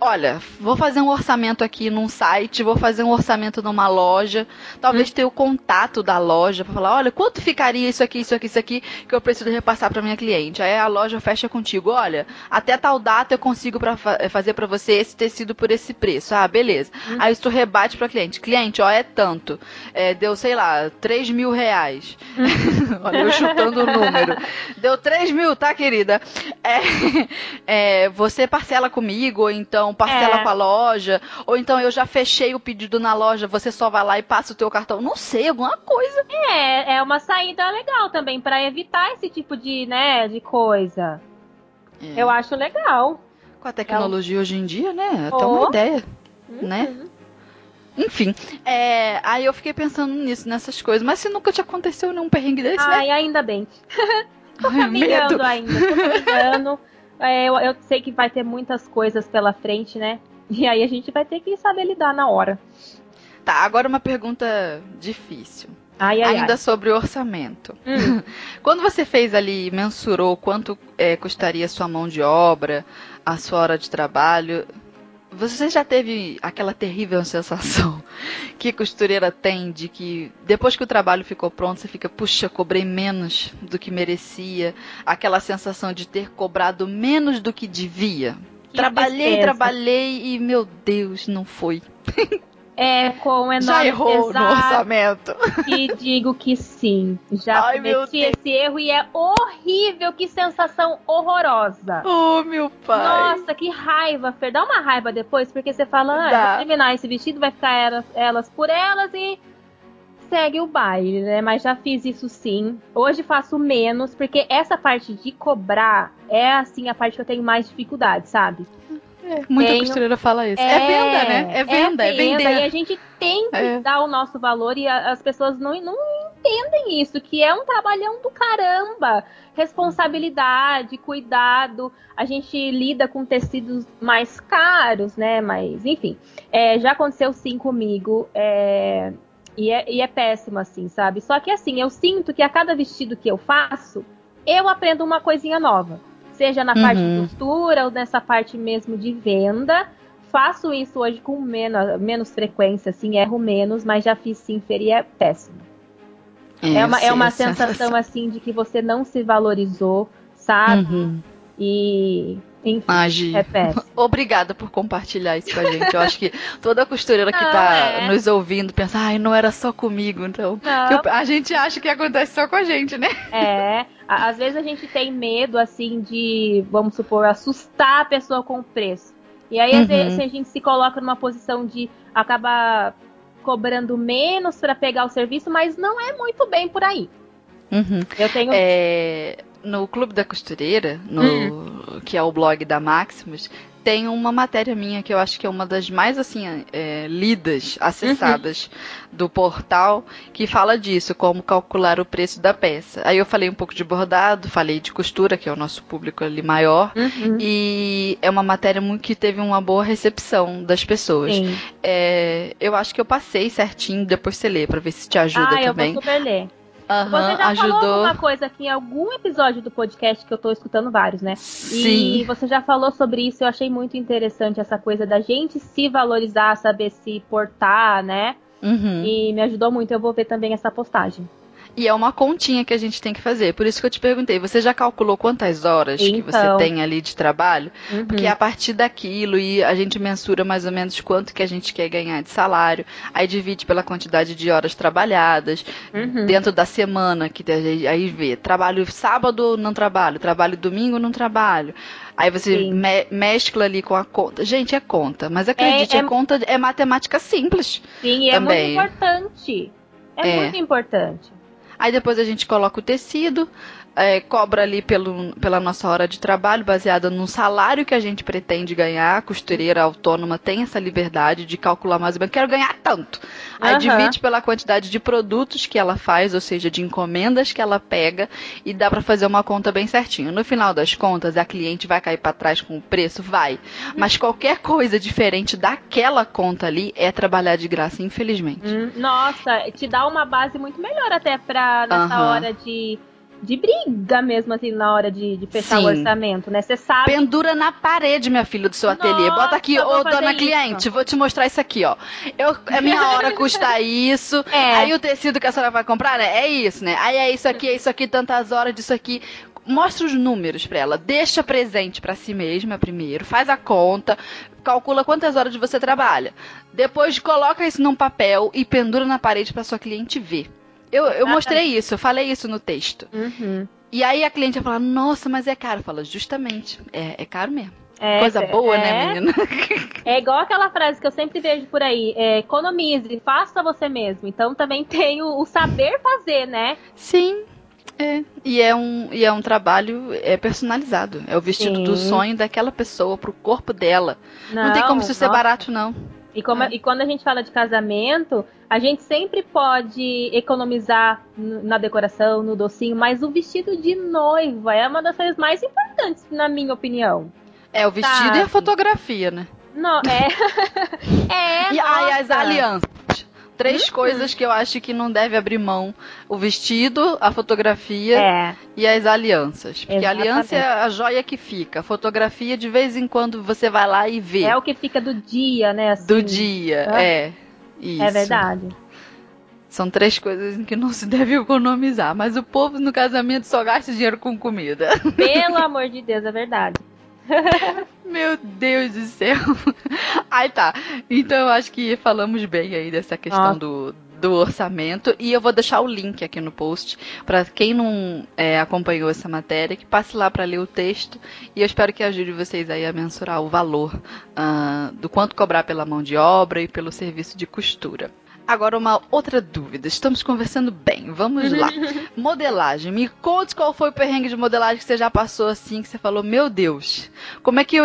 olha, vou fazer um orçamento aqui num site, vou fazer um orçamento numa loja, talvez ter o contato da loja para falar, olha, quanto ficaria isso aqui, isso aqui, isso aqui que eu preciso repassar para minha cliente. Aí a loja fecha contigo, olha, até tal data eu consigo pra eh, fazer para você esse tecido por esse preço. Ah, beleza. Aí tu rebate para cliente, cliente, ó, é tanto, É, deu sei lá, 3 mil reais. olha, eu chutando o número. Deu 3 mil, tá, querida? É, é, você parcela comigo, ou então parcela É. com a loja, ou então eu já fechei o pedido na loja, você só vai lá e passa o teu cartão. Não sei, alguma coisa. É, é uma saída legal também pra evitar esse tipo de, né, de coisa. É, Eu acho legal. com a tecnologia hoje em dia, né? Até Oh. uma ideia, Uhum. né? Enfim, é, aí eu fiquei pensando nisso, nessas coisas. Mas se nunca te aconteceu nenhum perrengue desse, né? Ai, ainda bem. Tô Ai, medo. caminhando ainda, tô caminhando. É, eu, eu sei que vai ter muitas coisas pela frente, né? E aí a gente vai ter que saber lidar na hora. Tá, agora uma pergunta difícil. Ai, ai, Ainda ai. sobre o orçamento. Hum. Quando você fez ali, mensurou quanto é, custaria a sua mão de obra, a sua hora de trabalho, você já teve aquela terrível sensação que costureira tem de que depois que o trabalho ficou pronto, você fica, puxa, cobrei menos do que merecia, aquela sensação de ter cobrado menos do que devia. Que trabalhei, tristeza. trabalhei e, meu Deus, não foi. É com enorme Já errou no pesar orçamento. que digo que sim. Já Ai, cometi esse erro e é horrível. Que sensação horrorosa. Oh, meu pai. Nossa, que raiva, Fer. Dá uma raiva depois, porque você fala, ah, Dá. vou terminar esse vestido, vai ficar elas, elas por elas e segue o baile, né? Mas já fiz isso sim. Hoje faço menos, porque essa parte de cobrar é, assim, a parte que eu tenho mais dificuldade, sabe? Muita Tenho- costureira fala isso. É, venda, né? É venda, é, venda, vender. E a gente tem que É. dar o nosso valor e a- as pessoas não, não entendem isso, que é um trabalhão do caramba. Responsabilidade, cuidado. A gente lida com tecidos mais caros, né? Mas, enfim. É, já aconteceu sim comigo. é, e, é, e é péssimo, assim, sabe? Só que assim, eu sinto que a cada vestido que eu faço, eu aprendo uma coisinha nova. Seja na parte de Uhum. costura ou nessa parte mesmo de venda. Faço isso hoje com menos, menos frequência, assim, erro menos, mas já fiz sim, e é péssimo. É uma, é uma a sensação assim de que você não se valorizou, sabe? Uhum. E enfim, péssimo. obrigada por compartilhar isso com a gente. Eu acho que toda costureira que Não, tá é. nos ouvindo pensa, ai, não era só comigo, então. Que eu- a gente acha que acontece só com a gente, né? é. Às vezes a gente tem medo, assim, de, vamos supor, assustar a pessoa com o preço. E aí, às Uhum. vezes, a gente se coloca numa posição de acabar cobrando menos para pegar o serviço, mas não é muito bem por aí. Uhum. Eu tenho. É, no Clube da Costureira, no, Hum. que é o blog da Maximus, tem uma matéria minha que eu acho que é uma das mais assim é, lidas, acessadas Uhum. do portal, que fala disso, como calcular o preço da peça. Aí eu falei um pouco de bordado, falei de costura, que é o nosso público ali maior. Uhum. E é uma matéria muito que teve uma boa recepção das pessoas. É, eu acho que eu passei certinho, depois você lê, pra ver se te ajuda ah, eu também. vou super ler. Aham, Você já falou ajudou. alguma coisa aqui em algum episódio do podcast que eu tô escutando vários, né? Sim. E você já falou sobre isso, eu achei muito interessante essa coisa da gente se valorizar, saber se portar, né? Uhum. E me ajudou muito, eu vou ver também essa postagem. E é uma continha que a gente tem que fazer. Por isso que eu te perguntei, você já calculou quantas horas que você Então. tem ali de trabalho? Uhum. Porque a partir daquilo e a gente mensura mais ou menos quanto que a gente quer ganhar de salário. Aí divide pela quantidade de horas trabalhadas Uhum. dentro da semana que a gente- aí vê trabalho sábado não trabalho, trabalho domingo não trabalho. Aí você me- mescla ali com a conta. Gente, é conta, mas acredite, É- é, é- conta é matemática simples. Sim, e é muito importante. É, É. muito importante. Aí depois a gente coloca o tecido, é, cobra ali pelo, pela nossa hora de trabalho, baseada no salário que a gente pretende ganhar. A costureira autônoma tem essa liberdade de calcular mais ou menos, quero ganhar tanto. Aí uhum. divide pela quantidade de produtos que ela faz, ou seja, de encomendas que ela pega, e dá para fazer uma conta bem certinho. No final das contas, a cliente vai cair para trás com o preço? Vai. Mas qualquer coisa diferente daquela conta ali é trabalhar de graça, infelizmente. Hum, nossa, te dá uma base muito melhor até pra nessa uhum. hora de de briga mesmo, assim, na hora de, de fechar Sim. o orçamento, né? Você sabe. Pendura na parede, minha filha, do seu ateliê. Nossa, Bota aqui, ô dona cliente, vou te mostrar isso aqui, ó. Eu, a minha hora custa isso. É. Aí o tecido que a senhora vai comprar, né? É isso, né? Aí é isso aqui, é isso aqui, tantas horas disso aqui mostra os números para ela, deixa presente para si mesma primeiro, faz a conta, calcula quantas horas você trabalha. Depois coloca isso num papel e pendura na parede para sua cliente ver. Eu, eu mostrei isso, eu falei isso no texto. Uhum. E aí a cliente vai falar, nossa, mas é caro. Fala, justamente, é, é caro mesmo. É, Coisa boa, né, é, né, menina? É igual aquela frase que eu sempre vejo por aí: é, economize, faça você mesmo. Então também tem o, o saber fazer, né? Sim. É, e é um, e é um trabalho é personalizado. É o vestido Sim. do sonho daquela pessoa pro corpo dela. Não, não tem como isso ser barato, não. E, como, é. e quando a gente fala de casamento, a gente sempre pode economizar na decoração, no docinho, mas o vestido de noiva é uma das coisas mais importantes, na minha opinião. É, o vestido sabe? e a fotografia, né? Não, é. é. E aí as alianças. Três uhum. coisas que eu acho que não deve abrir mão: o vestido, a fotografia é. e as alianças. Porque Exatamente. a aliança é a joia que fica. A fotografia, de vez em quando, você vai lá e vê. É o que fica do dia, né? Assim. Do dia, é. Isso. É verdade. São três coisas em que não se deve economizar. Mas o povo no casamento só gasta dinheiro com comida. Pelo amor de Deus, é verdade. Meu Deus do céu. Aí tá. Então eu acho que falamos bem aí dessa questão do, do orçamento e eu vou deixar o link aqui no post para quem não é, acompanhou essa matéria que passe lá para ler o texto e eu espero que ajude vocês aí a mensurar o valor uh, do quanto cobrar pela mão de obra e pelo serviço de costura. Agora, uma outra dúvida. Estamos conversando bem. Vamos lá. modelagem. Me conte qual foi o perrengue de modelagem que você já passou assim, que você falou, meu Deus, como é que eu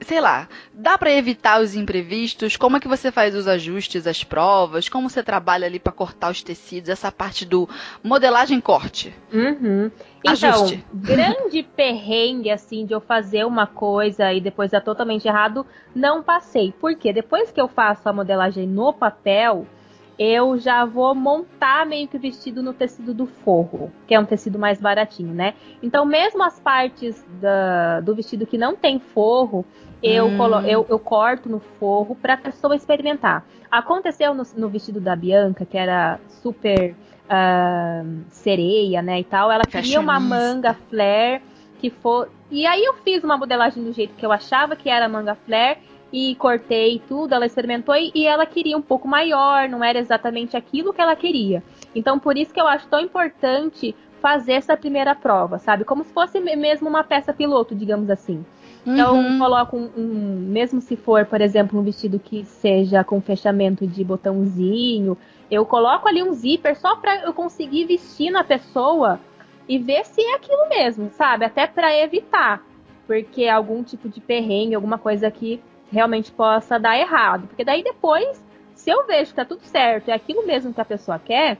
sei lá, dá para evitar os imprevistos? Como é que você faz os ajustes, as provas? Como você trabalha ali para cortar os tecidos? Essa parte do modelagem corte. Uhum. Então, Ajuste. grande perrengue assim de eu fazer uma coisa e depois dar totalmente errado, não passei. Porque depois que eu faço a modelagem no papel, eu já vou montar meio que o vestido no tecido do forro, que é um tecido mais baratinho, né? Então, mesmo as partes da, do vestido que não tem forro, eu, hum. colo, eu, eu corto no forro para a pessoa experimentar. Aconteceu no, no, vestido da Bianca, que era super uh, sereia, né, e tal. Ela queria uma manga flare que for. E aí eu fiz uma modelagem do jeito que eu achava que era manga flare e cortei tudo, ela experimentou e ela queria um pouco maior, não era exatamente aquilo que ela queria. Então, por isso que eu acho tão importante fazer essa primeira prova, sabe? Como se fosse mesmo uma peça piloto, digamos assim. Então, uhum. coloco um, um, mesmo se for, por exemplo, um vestido que seja com fechamento de botãozinho, eu coloco ali um zíper só para eu conseguir vestir na pessoa e ver se é aquilo mesmo, sabe? Até para evitar, porque algum tipo de perrengue, alguma coisa que realmente possa dar errado. Porque daí depois, se eu vejo que tá tudo certo, é aquilo mesmo que a pessoa quer,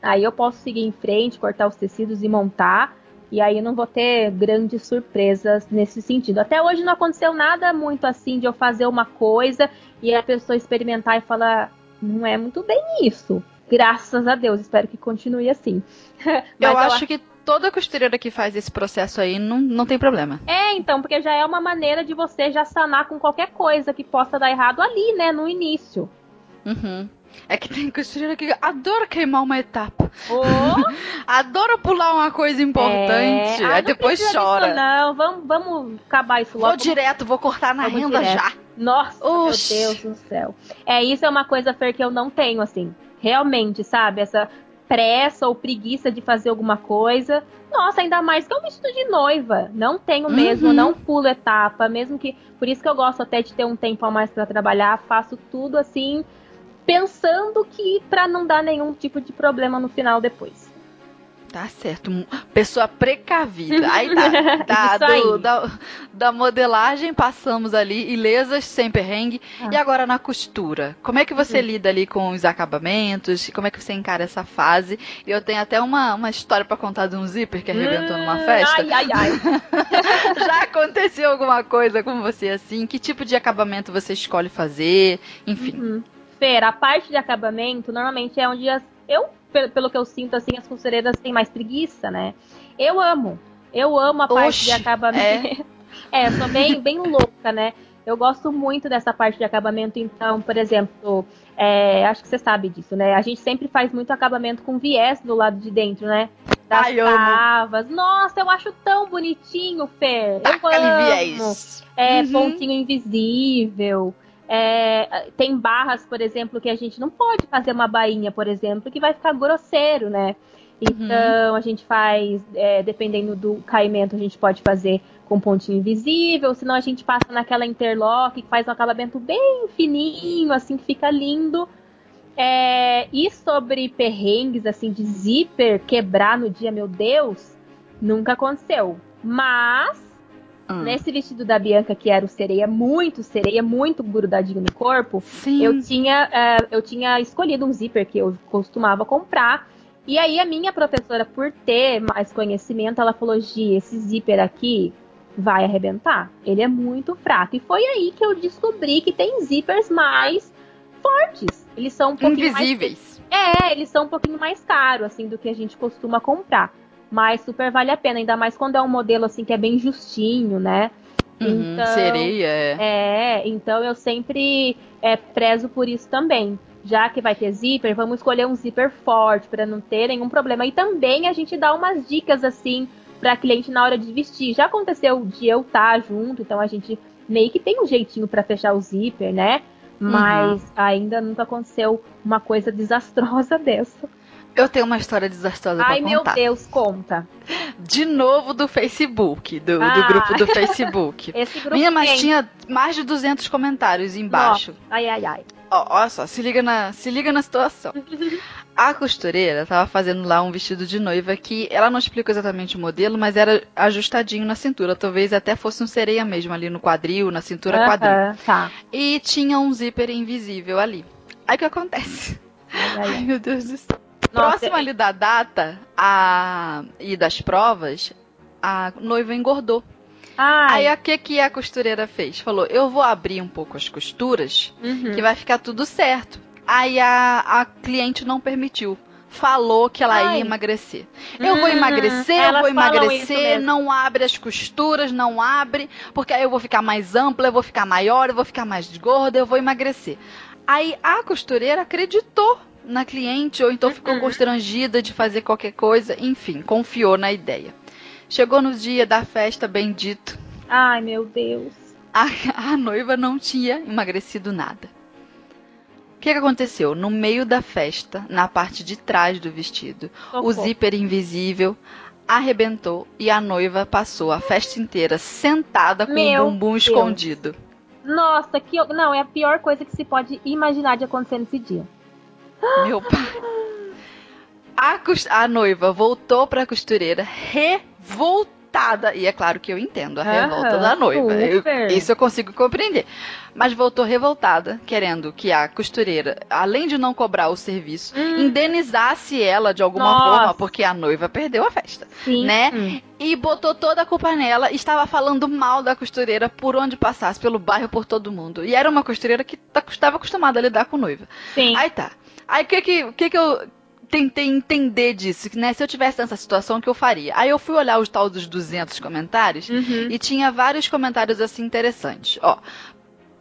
aí eu posso seguir em frente, cortar os tecidos e montar. E aí eu não vou ter grandes surpresas nesse sentido. Até hoje não aconteceu nada muito assim de eu fazer uma coisa e a pessoa experimentar e falar, não é muito bem isso. Graças a Deus, espero que continue assim. eu, eu acho que toda costureira que faz esse processo aí não, não tem problema. É, então, porque já é uma maneira de você já sanar com qualquer coisa que possa dar errado ali, né, no início. Uhum. É que tem costureira que adora queimar uma etapa. Oh. adora pular uma coisa importante. É. Ah, aí depois chora. Disso, não, vamos, vamos acabar isso logo. Vou direto, vou cortar na vamos renda direto. já. Nossa, Oxi. meu Deus do céu. É, isso é uma coisa, Fer, que eu não tenho, assim. Realmente, sabe? Essa pressa ou preguiça de fazer alguma coisa. Nossa, ainda mais que é um vestido de noiva. Não tenho mesmo, uhum. não pulo etapa, mesmo que. Por isso que eu gosto até de ter um tempo a mais para trabalhar, faço tudo assim, pensando que para não dar nenhum tipo de problema no final depois. Tá certo. Pessoa precavida. Aí tá. tá do, da, da, modelagem passamos ali, ilesas, sem perrengue. Ah. E agora na costura. Como é que você uhum. lida ali com os acabamentos? Como é que você encara essa fase? E eu tenho até uma, uma história para contar de um zíper que arrebentou hum, numa festa. Ai, ai, ai. Já aconteceu alguma coisa com você assim? Que tipo de acabamento você escolhe fazer? Enfim. Uhum. Fer, a parte de acabamento normalmente é onde as, eu pelo que eu sinto, assim, as costureiras têm mais preguiça, né? Eu amo. Eu amo a parte Oxi, de acabamento. É, é eu sou bem, bem louca, né? Eu gosto muito dessa parte de acabamento, então, por exemplo, é, acho que você sabe disso, né? A gente sempre faz muito acabamento com viés do lado de dentro, né? Das Ai, travas. Nossa, eu acho tão bonitinho, Fer. Eu amo. Viés. É, uhum. pontinho invisível. É, tem barras, por exemplo, que a gente não pode fazer uma bainha, por exemplo, que vai ficar grosseiro, né? Então uhum. a gente faz, é, dependendo do caimento, a gente pode fazer com pontinho invisível, senão a gente passa naquela interlock que faz um acabamento bem fininho, assim, que fica lindo. É, e sobre perrengues, assim, de zíper quebrar no dia, meu Deus, nunca aconteceu. Mas Hum. Nesse vestido da Bianca, que era o sereia, muito sereia, muito grudadinho no corpo, Sim. eu tinha, uh, eu tinha escolhido um zíper que eu costumava comprar. E aí a minha professora, por ter mais conhecimento, ela falou: Gi, esse zíper aqui vai arrebentar. Ele é muito fraco. E foi aí que eu descobri que tem zippers mais fortes. Eles são um pouquinho Invisíveis. mais. É, eles são um pouquinho mais caros, assim, do que a gente costuma comprar mas super vale a pena, ainda mais quando é um modelo assim que é bem justinho, né? Uhum, então, sereia, é. É, então eu sempre é, prezo por isso também. Já que vai ter zíper, vamos escolher um zíper forte para não ter nenhum problema. E também a gente dá umas dicas assim para cliente na hora de vestir. Já aconteceu de eu estar tá junto, então a gente meio que tem um jeitinho para fechar o zíper, né? Mas uhum. ainda nunca aconteceu uma coisa desastrosa dessa. Eu tenho uma história desastrosa Ai, pra contar. Ai, meu Deus, conta. De novo do Facebook, do, ah. do grupo do Facebook. Esse grupo Minha, mas tinha mais de 200 comentários embaixo. Nossa. Ai, ai, ai. Ó, olha só, se liga na, se liga na situação. A costureira tava fazendo lá um vestido de noiva que ela não explicou exatamente o modelo, mas era ajustadinho na cintura. Talvez até fosse um sereia mesmo ali no quadril, na cintura uh -huh, quadril. Tá. E tinha um zíper invisível ali. Aí o que acontece? Ai, ai, ai. meu Deus do céu. Próximo ali da data a... e das provas, a noiva engordou. Ai. Aí o que, que a costureira fez? Falou: eu vou abrir um pouco as costuras, uhum. que vai ficar tudo certo. Aí a, a cliente não permitiu. Falou que ela Ai. ia emagrecer. Eu vou uhum. emagrecer, eu vou emagrecer, não abre as costuras, não abre, porque aí eu vou ficar mais ampla, eu vou ficar maior, eu vou ficar mais gorda, eu vou emagrecer. Aí a costureira acreditou na cliente, ou então ficou uhum. constrangida de fazer qualquer coisa, enfim, confiou na ideia. Chegou no dia da festa, bendito. Ai, meu Deus. A, a noiva não tinha emagrecido nada. O que, que, aconteceu? No meio da festa, na parte de trás do vestido, Socorro. o zíper invisível arrebentou e a noiva passou a festa inteira sentada com Meu o bumbum Deus. escondido. Nossa, que não é a pior coisa que se pode imaginar de acontecer nesse dia. Meu pai. A, a noiva voltou pra costureira revoltada. E é claro que eu entendo a revolta da noiva. Eu, isso eu consigo compreender. Mas voltou revoltada, querendo que a costureira, além de não cobrar o serviço, hum. indenizasse ela de alguma Nossa. forma, porque a noiva perdeu a festa. Sim. Né? Hum. E botou toda a culpa nela estava falando mal da costureira por onde passasse, pelo bairro, por todo mundo. E era uma costureira que estava acostumada a lidar com noiva. Sim. Aí tá. Aí o que que, que que eu tentei entender disso, né? Se eu tivesse nessa situação, o que eu faria? Aí eu fui olhar os tal dos 200 comentários uhum. e tinha vários comentários assim interessantes. Ó,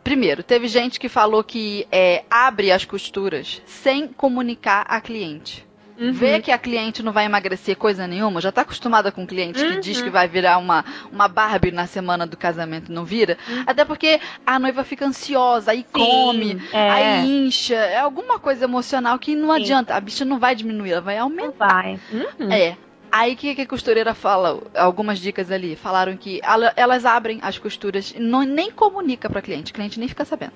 Primeiro, teve gente que falou que é, abre as costuras sem comunicar a cliente. Uhum. Vê que a cliente não vai emagrecer coisa nenhuma, já está acostumada com cliente uhum. que diz que vai virar uma, uma Barbie na semana do casamento não vira. Uhum. Até porque a noiva fica ansiosa, aí Sim, come, é. aí incha. É alguma coisa emocional que não Sim. adianta. A bicha não vai diminuir, ela vai aumentar. Não vai. Uhum. É. Aí o que, que a costureira fala? Algumas dicas ali. Falaram que elas abrem as costuras, não, nem comunica para cliente, o cliente nem fica sabendo.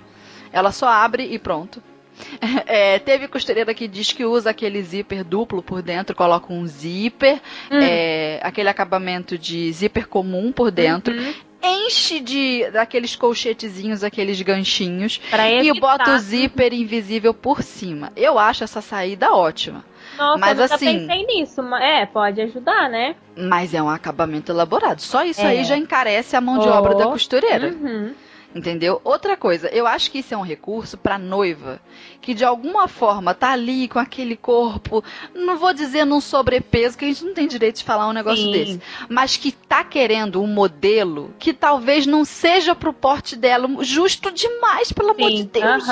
Ela só abre e pronto. É, teve costureira que diz que usa aquele zíper duplo por dentro, coloca um zíper, hum. é, aquele acabamento de zíper comum por dentro. Uhum. Enche de daqueles colchetezinhos, aqueles ganchinhos e bota o zíper invisível por cima. Eu acho essa saída ótima. Nossa, mas, eu nunca assim, pensei nisso. É, pode ajudar, né? Mas é um acabamento elaborado. Só isso é. aí já encarece a mão de oh. obra da costureira. Uhum. Entendeu? Outra coisa, eu acho que isso é um recurso para noiva que de alguma forma tá ali com aquele corpo, não vou dizer num sobrepeso, que a gente não tem direito de falar um negócio Sim. desse, mas que tá querendo um modelo que talvez não seja pro porte dela justo demais, pelo Sim. amor de Deus.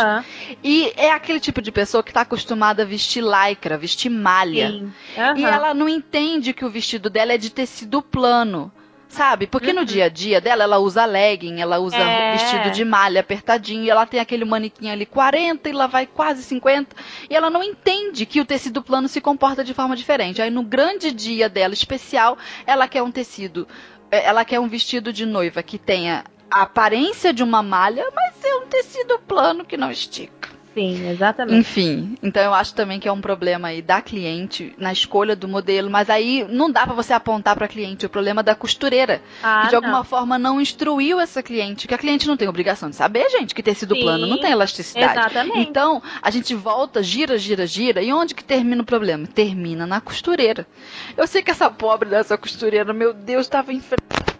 E é aquele tipo de pessoa que tá acostumada a vestir lycra, vestir malha. E ela não entende que o vestido dela é de tecido plano. Sabe? Porque uhum. no dia a dia dela, ela usa legging, ela usa é. vestido de malha apertadinho, e ela tem aquele manequim ali 40 e lá vai quase 50, e ela não entende que o tecido plano se comporta de forma diferente. Aí no grande dia dela especial, ela quer um tecido, é, ela quer um vestido de noiva que tenha a aparência de uma malha, mas é um tecido plano que não estica. Sim, exatamente. Enfim, então eu acho também que é um problema aí da cliente na escolha do modelo, mas aí não dá para você apontar para cliente o problema da costureira, ah, que de alguma forma não instruiu essa cliente, que a cliente não tem obrigação de saber, gente, que tecido Sim, plano não tem elasticidade. Exatamente. Então, a gente volta, gira, gira, gira, e onde que termina o problema? Termina na costureira. Eu sei que essa pobre dessa costureira, meu Deus, estava enfrentando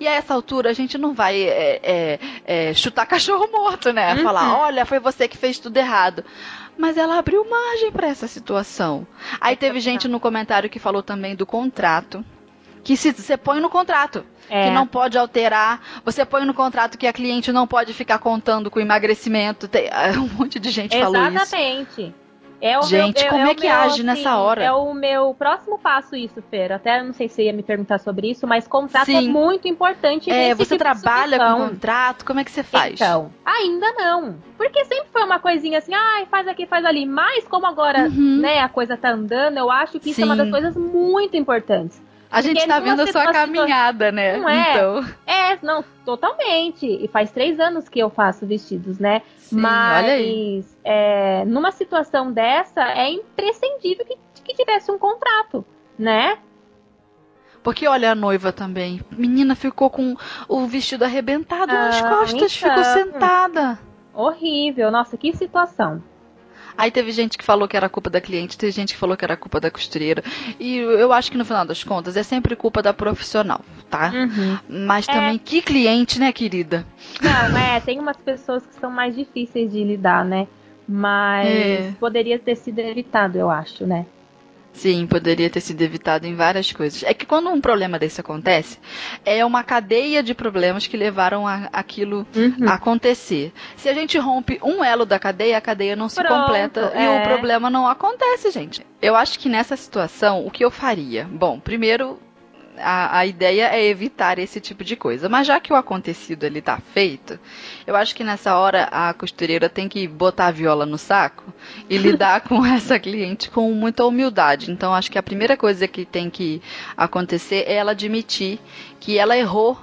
e a essa altura a gente não vai é, é, é, chutar cachorro morto, né? Uhum. Falar, olha, foi você que fez tudo errado. Mas ela abriu margem para essa situação. Aí teve gente no comentário que falou também do contrato. Que se você põe no contrato. É. Que não pode alterar. Você põe no contrato que a cliente não pode ficar contando com emagrecimento. Tem, um monte de gente Exatamente. falou isso. Exatamente. É Gente, meu, é, como é, é que meu, age nessa hora? É o meu próximo passo isso, Fer. Até não sei se você ia me perguntar sobre isso, mas contrato é sim. é muito importante. É, você tipo trabalha com contrato, como é que você faz? Então, ainda não. Porque sempre foi uma coisinha assim, ah, faz aqui, faz ali. Mas como agora, uhum. né, a coisa tá andando, eu acho que isso sim. é uma das coisas muito importantes. A gente Porque tá vendo a sua caminhada, né? Não é? Então. É, não, totalmente. E faz três anos que eu faço vestidos, né? Sim, Mas é, numa situação dessa, é imprescindível que, que tivesse um contrato, né? Porque olha a noiva também. Menina ficou com o vestido arrebentado ah, nas costas, então. ficou sentada. Horrível. Nossa, que situação. Aí teve gente que falou que era culpa da cliente, teve gente que falou que era culpa da costureira. E eu acho que no final das contas é sempre culpa da profissional, tá? Uhum. Mas também, é... que cliente, né, querida? Não, é, tem umas pessoas que são mais difíceis de lidar, né? Mas é. poderia ter sido evitado, eu acho, né? Sim, poderia ter sido evitado em várias coisas. É que quando um problema desse acontece, é uma cadeia de problemas que levaram a, aquilo uhum. a acontecer. Se a gente rompe um elo da cadeia, a cadeia não se Pronto, completa é. e o problema não acontece, gente. Eu acho que nessa situação, o que eu faria? Bom, primeiro a, a ideia é evitar esse tipo de coisa. Mas já que o acontecido ele tá feito, eu acho que nessa hora a costureira tem que botar a viola no saco e lidar com essa cliente com muita humildade. Então acho que a primeira coisa que tem que acontecer é ela admitir que ela errou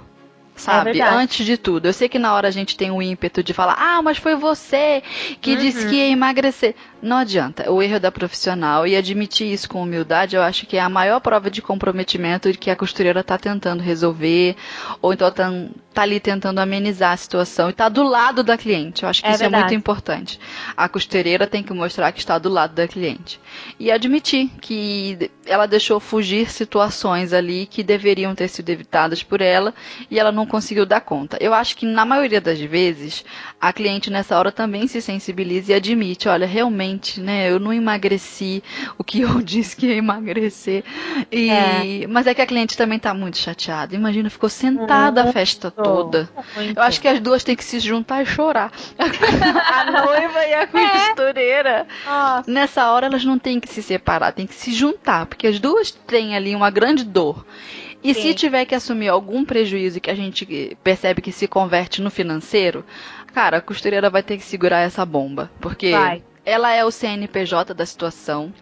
sabe? É Antes de tudo. Eu sei que na hora a gente tem o ímpeto de falar, ah, mas foi você que uhum. disse que ia emagrecer. Não adianta. O erro é da profissional e admitir isso com humildade, eu acho que é a maior prova de comprometimento de que a costureira está tentando resolver, ou então tá, tá, ali tentando amenizar a situação e tá do lado da cliente. Eu acho que é isso verdade. é muito importante. A costureira tem que mostrar que está do lado da cliente. E admitir que ela deixou fugir situações ali que deveriam ter sido evitadas por ela e ela não conseguiu dar conta. Eu acho que na maioria das vezes a cliente nessa hora também se sensibiliza e admite, olha, realmente, né, eu não emagreci o que eu disse que ia emagrecer. E, é. Mas é que a cliente também tá muito chateada. Imagina, ficou sentada a festa toda. Muito. Eu acho que as duas têm que se juntar e chorar. a noiva e a é. costureira. É. Nessa hora elas não têm que se separar, têm que se juntar, porque as duas têm ali uma grande dor. E Sim. se tiver que assumir algum prejuízo que a gente percebe que se converte no financeiro, cara, a costureira vai ter que segurar essa bomba. Porque vai. ela é o CNPJ da situação.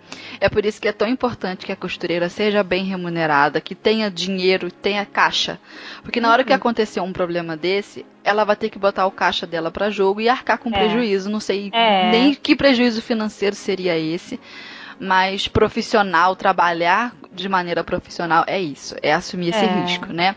É por isso que é tão importante que a costureira seja bem remunerada, que tenha dinheiro, tenha caixa. Porque na hora que uhum. acontecer um problema desse, ela vai ter que botar o caixa dela para jogo e arcar com é. prejuízo. Não sei é. nem que prejuízo financeiro seria esse. Mas profissional, trabalhar de maneira profissional é isso, é assumir esse é. risco, né?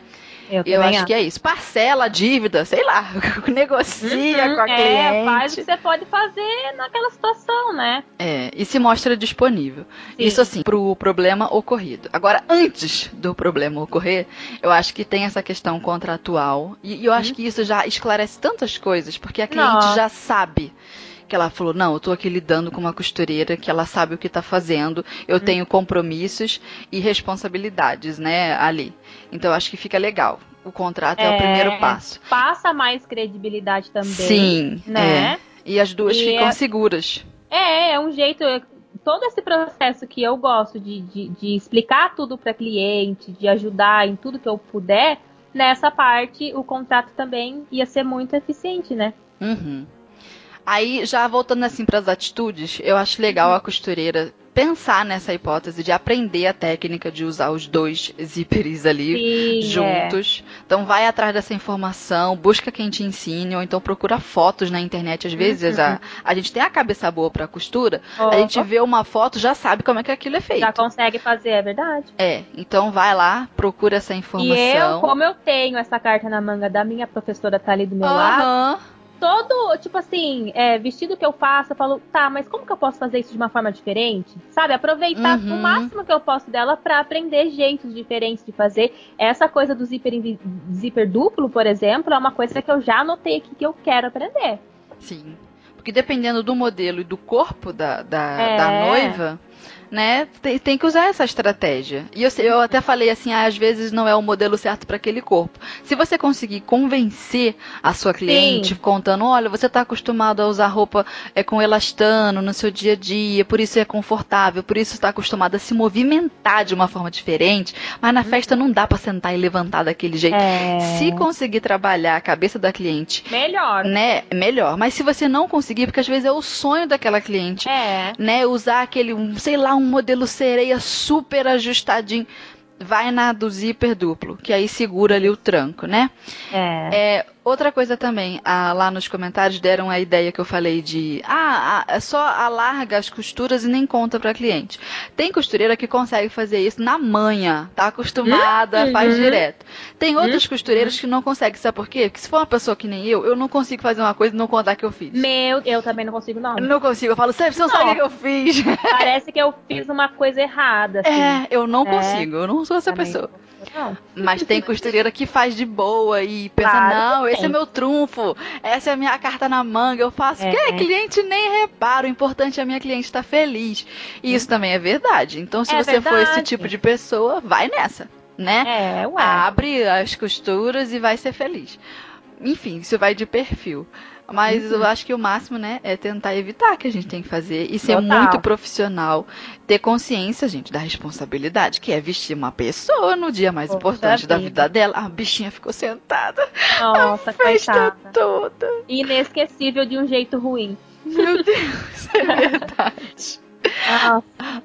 Eu, eu acho, acho, que é isso. Parcela a dívida, sei lá, negocia uhum, com a é, cliente. Faz o que você pode fazer naquela situação, né? É, e se mostra disponível. Sim. Isso assim, pro problema ocorrido. Agora, antes do problema ocorrer, eu acho que tem essa questão contratual. E, eu acho uhum. que isso já esclarece tantas coisas, porque a cliente já sabe que ela falou: não, eu tô aqui lidando com uma costureira que ela sabe o que tá fazendo, eu hum. tenho compromissos e responsabilidades, né, ali. Então acho que fica legal. O contrato é, é o primeiro passo. Passa mais credibilidade também. Sim, né? É. E as duas e ficam é... seguras. É, é um jeito. Todo esse processo que eu gosto de, de, de explicar tudo para cliente, de ajudar em tudo que eu puder, nessa parte o contrato também ia ser muito eficiente, né? Uhum. Aí, já voltando assim para as atitudes, eu acho legal a costureira pensar nessa hipótese de aprender a técnica de usar os dois zíperes ali Sim, é. juntos. É. Então vai atrás dessa informação, busca quem te ensine, ou então procura fotos na internet. Às vezes uhum. a, a gente tem a cabeça boa para costura, a gente vê uma foto, já sabe como é que aquilo é feito. Já consegue fazer, é verdade. É, então vai lá, procura essa informação. E eu, como eu tenho essa carta na manga da minha professora tá ali do meu uhum. lado, todo, tipo assim, é, vestido que eu faço, eu falo, tá, mas como que eu posso fazer isso de uma forma diferente? Sabe? Aproveitar uhum. o máximo que eu posso dela para aprender jeitos diferentes de fazer. Essa coisa do zíper, zíper duplo, por exemplo, é uma coisa que eu já anotei aqui que eu quero aprender. Sim. Porque dependendo do modelo e do corpo da, da, é. da noiva né? Tem, tem que usar essa estratégia. E eu, eu até falei assim, ah, às vezes não é o modelo certo para aquele corpo. Se você conseguir convencer a sua cliente Sim. contando, olha, você está acostumado a usar roupa é, com elastano no seu dia a dia, por isso é confortável, por isso está acostumado a se movimentar de uma forma diferente, mas na uhum. festa não dá para sentar e levantar daquele jeito. É... Se conseguir trabalhar a cabeça da cliente, melhor, né? Melhor. Mas se você não conseguir, porque às vezes é o sonho daquela cliente, é. né? Usar aquele, sei lá, um um modelo sereia super ajustadinho vai na do zíper duplo, que aí segura ali o tranco, né? É. é outra coisa também, lá nos comentários deram a ideia que eu falei de ah, ah só alarga as costuras e nem conta para cliente. Tem costureira que consegue fazer isso na manha, tá acostumada, uhum. faz direto. Tem outras uhum. costureiras que não conseguem, sabe por quê? Porque se for uma pessoa que nem eu, eu não consigo fazer uma coisa e não contar que eu fiz. Meu, eu também não consigo não. Eu não consigo, eu falo, você não, não sabe o que eu fiz. Parece que eu fiz uma coisa errada. Assim. É, eu não é. consigo, eu não sou essa também. pessoa. Não. Mas tem costureira que faz de boa e pensa, claro não, esse é meu trunfo, essa é a minha carta na manga, eu faço. É. Que é, cliente nem repara, o importante é a minha cliente estar feliz. E isso também é verdade. Então, se é você verdade. for esse tipo de pessoa, vai nessa, né? É, ué. Abre as costuras e vai ser feliz. Enfim, isso vai de perfil. Mas uhum. eu acho que o máximo, né, é tentar evitar que a gente tem que fazer e ser Total. muito profissional, ter consciência, gente, da responsabilidade, que é vestir uma pessoa no dia mais Poxa importante vida. da vida dela. A bichinha ficou sentada. Nossa, a festa coitada. toda. Inesquecível de um jeito ruim. Meu Deus, é verdade.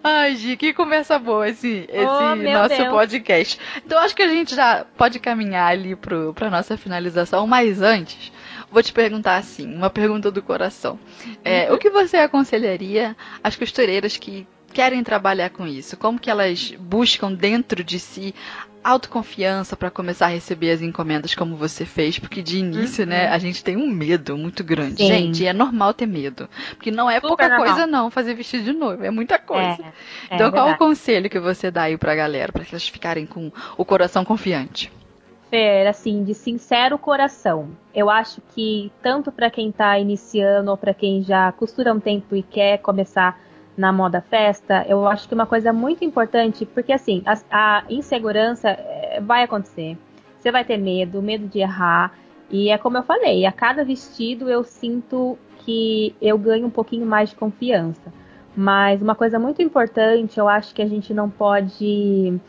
Ai, Gi, que conversa boa esse, esse oh, nosso Deus. podcast. Então acho que a gente já pode caminhar ali pro, pra nossa finalização, mas antes, vou te perguntar assim, uma pergunta do coração. É. O que você aconselharia às costureiras que querem trabalhar com isso? Como que elas buscam dentro de si autoconfiança para começar a receber as encomendas como você fez? Porque de início, né, uhum. né, a gente tem um medo muito grande. Sim. Gente, é normal ter medo. Porque não é Super pouca normal. coisa não fazer vestido de noivo, é muita coisa. É, é então, qual o conselho que você dá aí pra galera, para que elas ficarem com o coração confiante? Fer, assim, de sincero coração, eu acho que tanto para quem está iniciando ou para quem já costura um tempo e quer começar na moda festa, eu acho que uma coisa muito importante, porque assim, a, a insegurança é, vai acontecer. Você vai ter medo, medo de errar. E é como eu falei, a cada vestido eu sinto que eu ganho um pouquinho mais de confiança. Mas uma coisa muito importante, eu acho que a gente não pode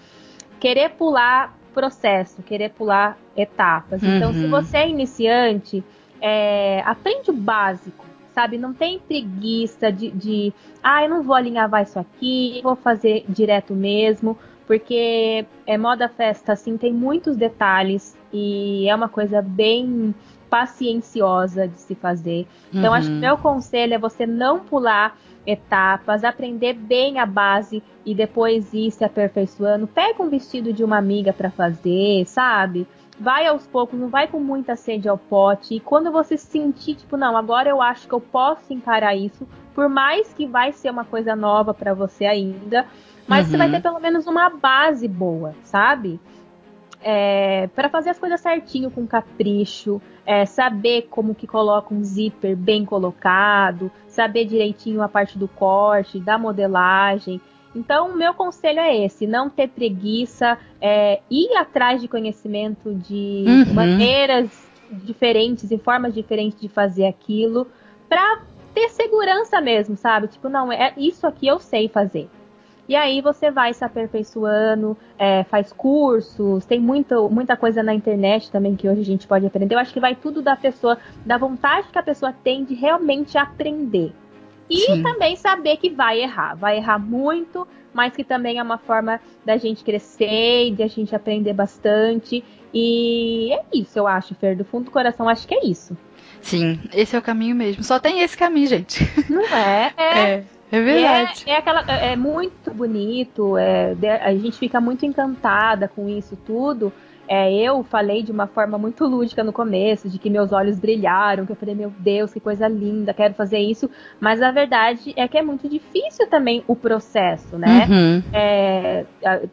querer pular processo, querer pular etapas. Uhum. Então, se uhum. você é iniciante, é, aprende o básico, sabe? Não tem preguiça de, de ah, eu não vou alinhavar isso aqui, vou fazer direto mesmo, porque é moda festa, assim, tem muitos detalhes e é uma coisa bem pacienciosa de se fazer. Então, uhum. acho que meu conselho é você não pular etapas, aprender bem a base e depois ir se aperfeiçoando. Pega um vestido de uma amiga para fazer, sabe? Vai aos poucos, não vai com muita sede ao pote. E quando você sentir, tipo, não, agora eu acho que eu posso encarar isso, por mais que vai ser uma coisa nova para você ainda, mas uhum. você vai uhum. ter pelo menos uma base boa, sabe? É, para fazer as coisas certinho, com capricho, é, saber como que coloca um zíper bem colocado, saber direitinho a parte do corte, da modelagem. Então, o meu conselho é esse: não ter preguiça, é, ir atrás de conhecimento de uhum. maneiras diferentes e formas diferentes de fazer aquilo, para ter segurança mesmo, sabe? Tipo, não, é isso aqui eu sei fazer. E aí você vai se aperfeiçoando, é, faz cursos, tem muito, muita coisa na internet também que hoje a gente pode aprender. Eu acho que vai tudo da pessoa, da vontade que a pessoa tem de realmente aprender. E Sim. também saber que vai errar. Vai errar muito, mas que também é uma forma da gente crescer e de a gente aprender bastante. E é isso, eu acho, Fer. Do fundo do coração, acho que é isso. Sim, esse é o caminho mesmo. Só tem esse caminho, gente. Não é? É. é. É verdade. É, é, aquela, é, é muito bonito, é, a gente fica muito encantada com isso tudo. É, eu falei de uma forma muito lúdica no começo, de que meus olhos brilharam, que eu falei, meu Deus, que coisa linda, quero fazer isso. Mas a verdade é que é muito difícil também o processo, né? Uhum. É,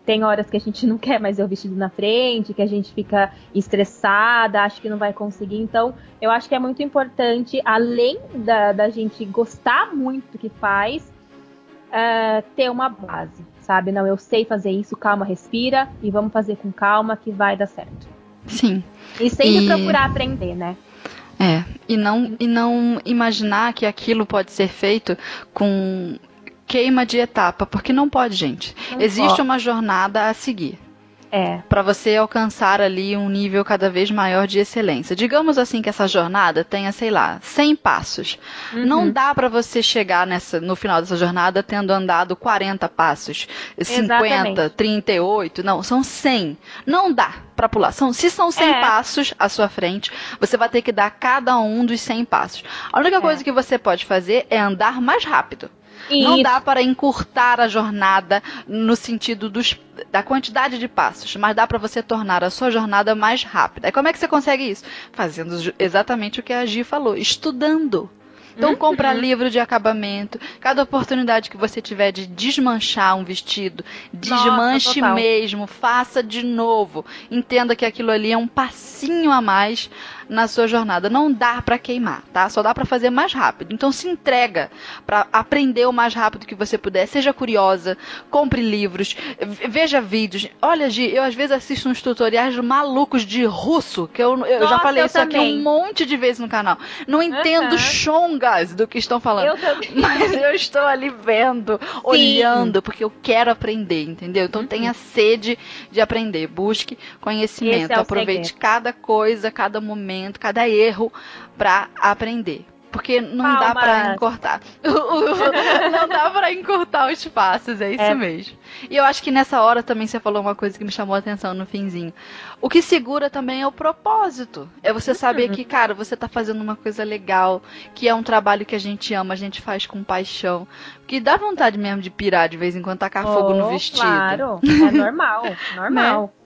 tem horas que a gente não quer mais ver o vestido na frente, que a gente fica estressada, acha que não vai conseguir. Então, eu acho que é muito importante, além da, da gente gostar muito do que faz, uh, ter uma base sabe? Não, eu sei fazer isso, calma, respira e vamos fazer com calma que vai dar certo. Sim. E sempre e... procurar aprender, né? É, e não, e não imaginar que aquilo pode ser feito com queima de etapa, porque não pode, gente. Não Existe pode. uma jornada a seguir. É. Para você alcançar ali um nível cada vez maior de excelência. Digamos assim que essa jornada tenha, sei lá, 100 passos. Uhum. Não dá para você chegar nessa no final dessa jornada tendo andado 40 passos, 50, Exatamente. 38, não, são 100. Não dá para pular. São, se são 100 é. passos à sua frente, você vai ter que dar cada um dos 100 passos. A única é. coisa que você pode fazer é andar mais rápido. Isso. Não dá para encurtar a jornada no sentido dos, da quantidade de passos, mas dá para você tornar a sua jornada mais rápida. E como é que você consegue isso? Fazendo exatamente o que a Gi falou, estudando. Então uhum. compra livro de acabamento. Cada oportunidade que você tiver de desmanchar um vestido, desmanche Nossa, mesmo, faça de novo. Entenda que aquilo ali é um passinho a mais na sua jornada. Não dá para queimar, tá? Só dá para fazer mais rápido. Então se entrega para aprender o mais rápido que você puder. Seja curiosa, compre livros, veja vídeos. Olha, Gi, eu às vezes assisto uns tutoriais malucos de russo, que eu, eu Nossa, já falei eu isso também. aqui um monte de vezes no canal. Não entendo uhum. chongas do que estão falando. Eu mas eu estou ali vendo, Sim. olhando, porque eu quero aprender, entendeu? Então uhum. tenha sede de aprender. Busque conhecimento. É Aproveite segredo. cada coisa, cada momento cada erro para aprender. Porque não Palmas. dá para encurtar. não dá para encurtar os passos, é isso é. mesmo. E eu acho que nessa hora também você falou uma coisa que me chamou a atenção no finzinho. O que segura também é o propósito. É você saber uhum. que, cara, você tá fazendo uma coisa legal, que é um trabalho que a gente ama, a gente faz com paixão. Que dá vontade mesmo de pirar de vez em quando, tacar oh, fogo no vestido. Claro, é normal, normal. Né?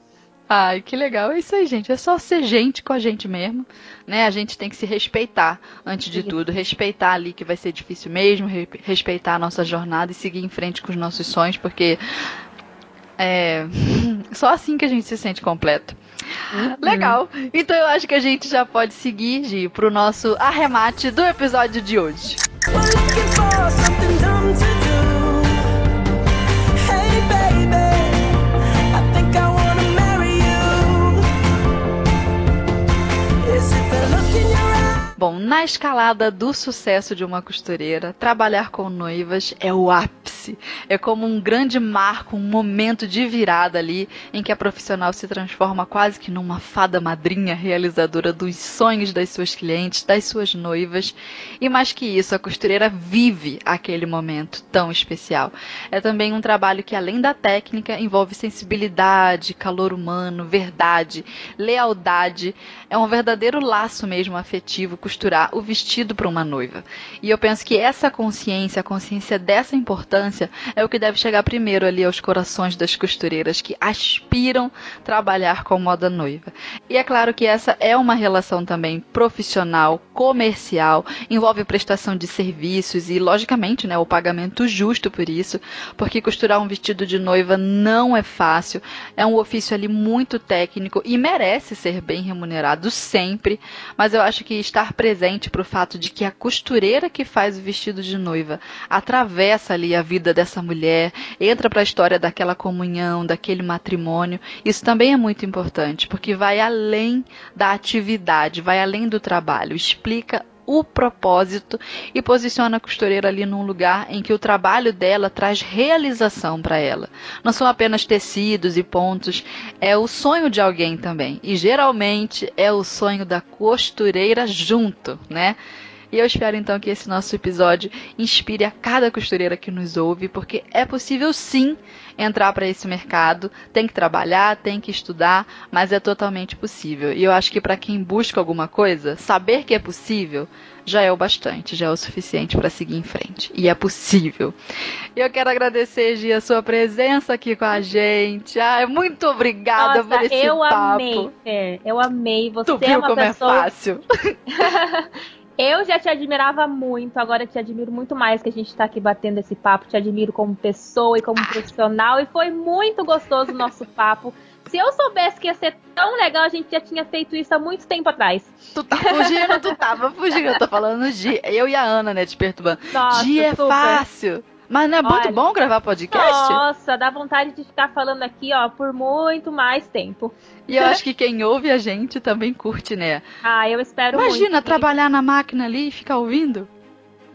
Ai, que legal. É isso aí, gente. É só ser gente com a gente mesmo, né? A gente tem que se respeitar antes de tudo. Respeitar ali que vai ser difícil mesmo, respeitar a nossa jornada e seguir em frente com os nossos sonhos, porque é só assim que a gente se sente completo. Uhum. Legal. Então eu acho que a gente já pode seguir, Gi, pro nosso arremate do episódio de hoje. Bom, na escalada do sucesso de uma costureira, trabalhar com noivas é o ápice. É como um grande marco, um momento de virada ali em que a profissional se transforma quase que numa fada madrinha realizadora dos sonhos das suas clientes, das suas noivas. E mais que isso, a costureira vive aquele momento tão especial. É também um trabalho que, além da técnica, envolve sensibilidade, calor humano, verdade, lealdade. É um verdadeiro laço mesmo afetivo costurar o vestido para uma noiva. E eu penso que essa consciência, a consciência dessa importância, é o que deve chegar primeiro ali aos corações das costureiras que aspiram trabalhar com moda noiva. E é claro que essa é uma relação também profissional, comercial, envolve prestação de serviços e, logicamente, né, o pagamento justo por isso, porque costurar um vestido de noiva não é fácil, é um ofício ali muito técnico e merece ser bem remunerado sempre, mas eu acho que estar presente para o fato de que a costureira que faz o vestido de noiva atravessa ali a vida dessa mulher, entra para a história daquela comunhão, daquele matrimônio. Isso também é muito importante, porque vai além da atividade, vai além do trabalho, explica o propósito e posiciona a costureira ali num lugar em que o trabalho dela traz realização para ela. Não são apenas tecidos e pontos, é o sonho de alguém também. E geralmente é o sonho da costureira junto, né? E eu espero então que esse nosso episódio inspire a cada costureira que nos ouve, porque é possível sim entrar para esse mercado. Tem que trabalhar, tem que estudar, mas é totalmente possível. E eu acho que para quem busca alguma coisa, saber que é possível já é o bastante, já é o suficiente para seguir em frente. E é possível. Eu quero agradecer, Gia, a sua presença aqui com a gente. Ai, muito obrigada Nossa, por esse eu papo. amei, Fê. Eu amei. Você Tu é viu uma como pessoa. é fácil? Eu já te admirava muito, agora te admiro muito mais que a gente tá aqui batendo esse papo. Te admiro como pessoa e como profissional. E foi muito gostoso o nosso papo. Se eu soubesse que ia ser tão legal, a gente já tinha feito isso há muito tempo atrás. Tu tá fugindo, tu tava fugindo. Eu tô falando de eu e a Ana, né, te perturbando. Nossa, Dia é super. fácil. Mas não é muito Olha, bom gravar podcast? Nossa, dá vontade de ficar falando aqui, ó, por muito mais tempo. E eu acho que quem ouve a gente também curte, né? Ah, eu espero muito. Imagina que- trabalhar na máquina ali e ficar ouvindo.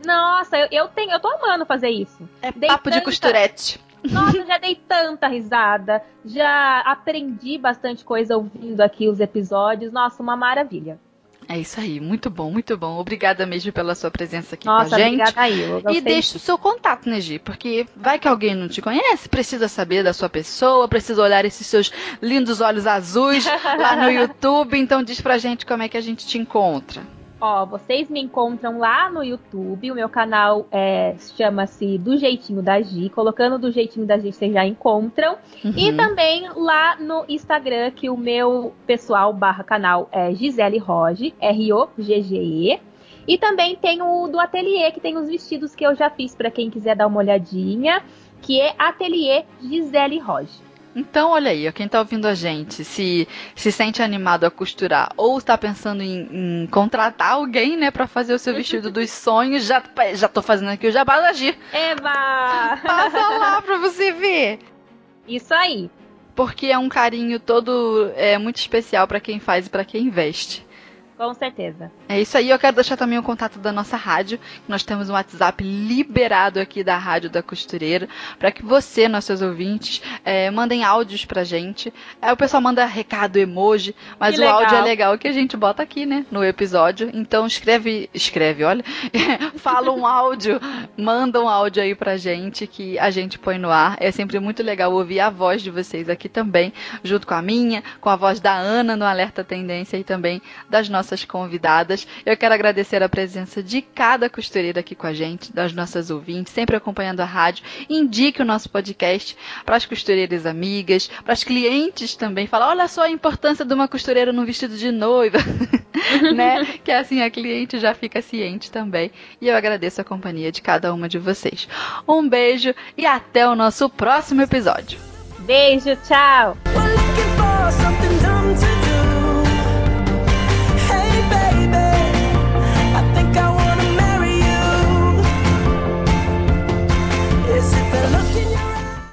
Nossa, eu, eu tenho, eu tô amando fazer isso. É Dei papo de tanta- costurete. Nossa, já dei tanta risada, já aprendi bastante coisa ouvindo aqui os episódios. Nossa, uma maravilha. É isso aí, muito bom, muito bom. Obrigada mesmo pela sua presença aqui Nossa, com a gente. obrigada aí. E deixe o seu contato, né, Gi? Porque vai que alguém não te conhece, precisa saber da sua pessoa, precisa olhar esses seus lindos olhos azuis lá no YouTube. Então diz pra gente como é que a gente te encontra. Ó, vocês me encontram lá no YouTube. O meu canal é, chama-se Do Jeitinho da Gi. Colocando Do Jeitinho da Gi, vocês já encontram. E Uhum. também lá no Instagram, que o meu pessoal barra canal é Gisele Roge, R-O-G-G-E. E também tem o do Ateliê, que tem os vestidos que eu já fiz para quem quiser dar uma olhadinha, que é Ateliê Gisele Roge. Então, olha aí, ó, quem tá ouvindo a gente, se se sente animado a costurar ou está pensando em, em contratar alguém, né, pra fazer o seu vestido dos sonhos, já, já tô fazendo aqui o jabá da Gi. Eva! Passa lá pra você ver. Isso aí. Porque é um carinho todo é, muito especial pra quem faz e pra quem investe. Com certeza. É isso aí, eu quero deixar também o contato da nossa rádio. Nós temos um WhatsApp liberado aqui da Rádio da Costureira, para que você, nossos ouvintes, é, mandem áudios pra gente. Aí o pessoal manda recado, emoji, mas Que o legal. áudio é legal que a gente bota aqui, né, no episódio. Então escreve, escreve, olha, fala um áudio, manda um áudio aí pra gente que a gente põe no ar. É sempre muito legal ouvir a voz de vocês aqui também, junto com a minha, com a voz da Ana no Alerta Tendência e também das nossas convidadas. Eu quero agradecer a presença de cada costureira aqui com a gente, das nossas ouvintes, sempre acompanhando a rádio. Indique o nosso podcast para as costureiras amigas, para as clientes também. Fala, olha só a importância de uma costureira num vestido de noiva, né? Que assim a cliente já fica ciente também. E eu agradeço a companhia de cada uma de vocês. Um beijo e até o nosso próximo episódio. Beijo, tchau!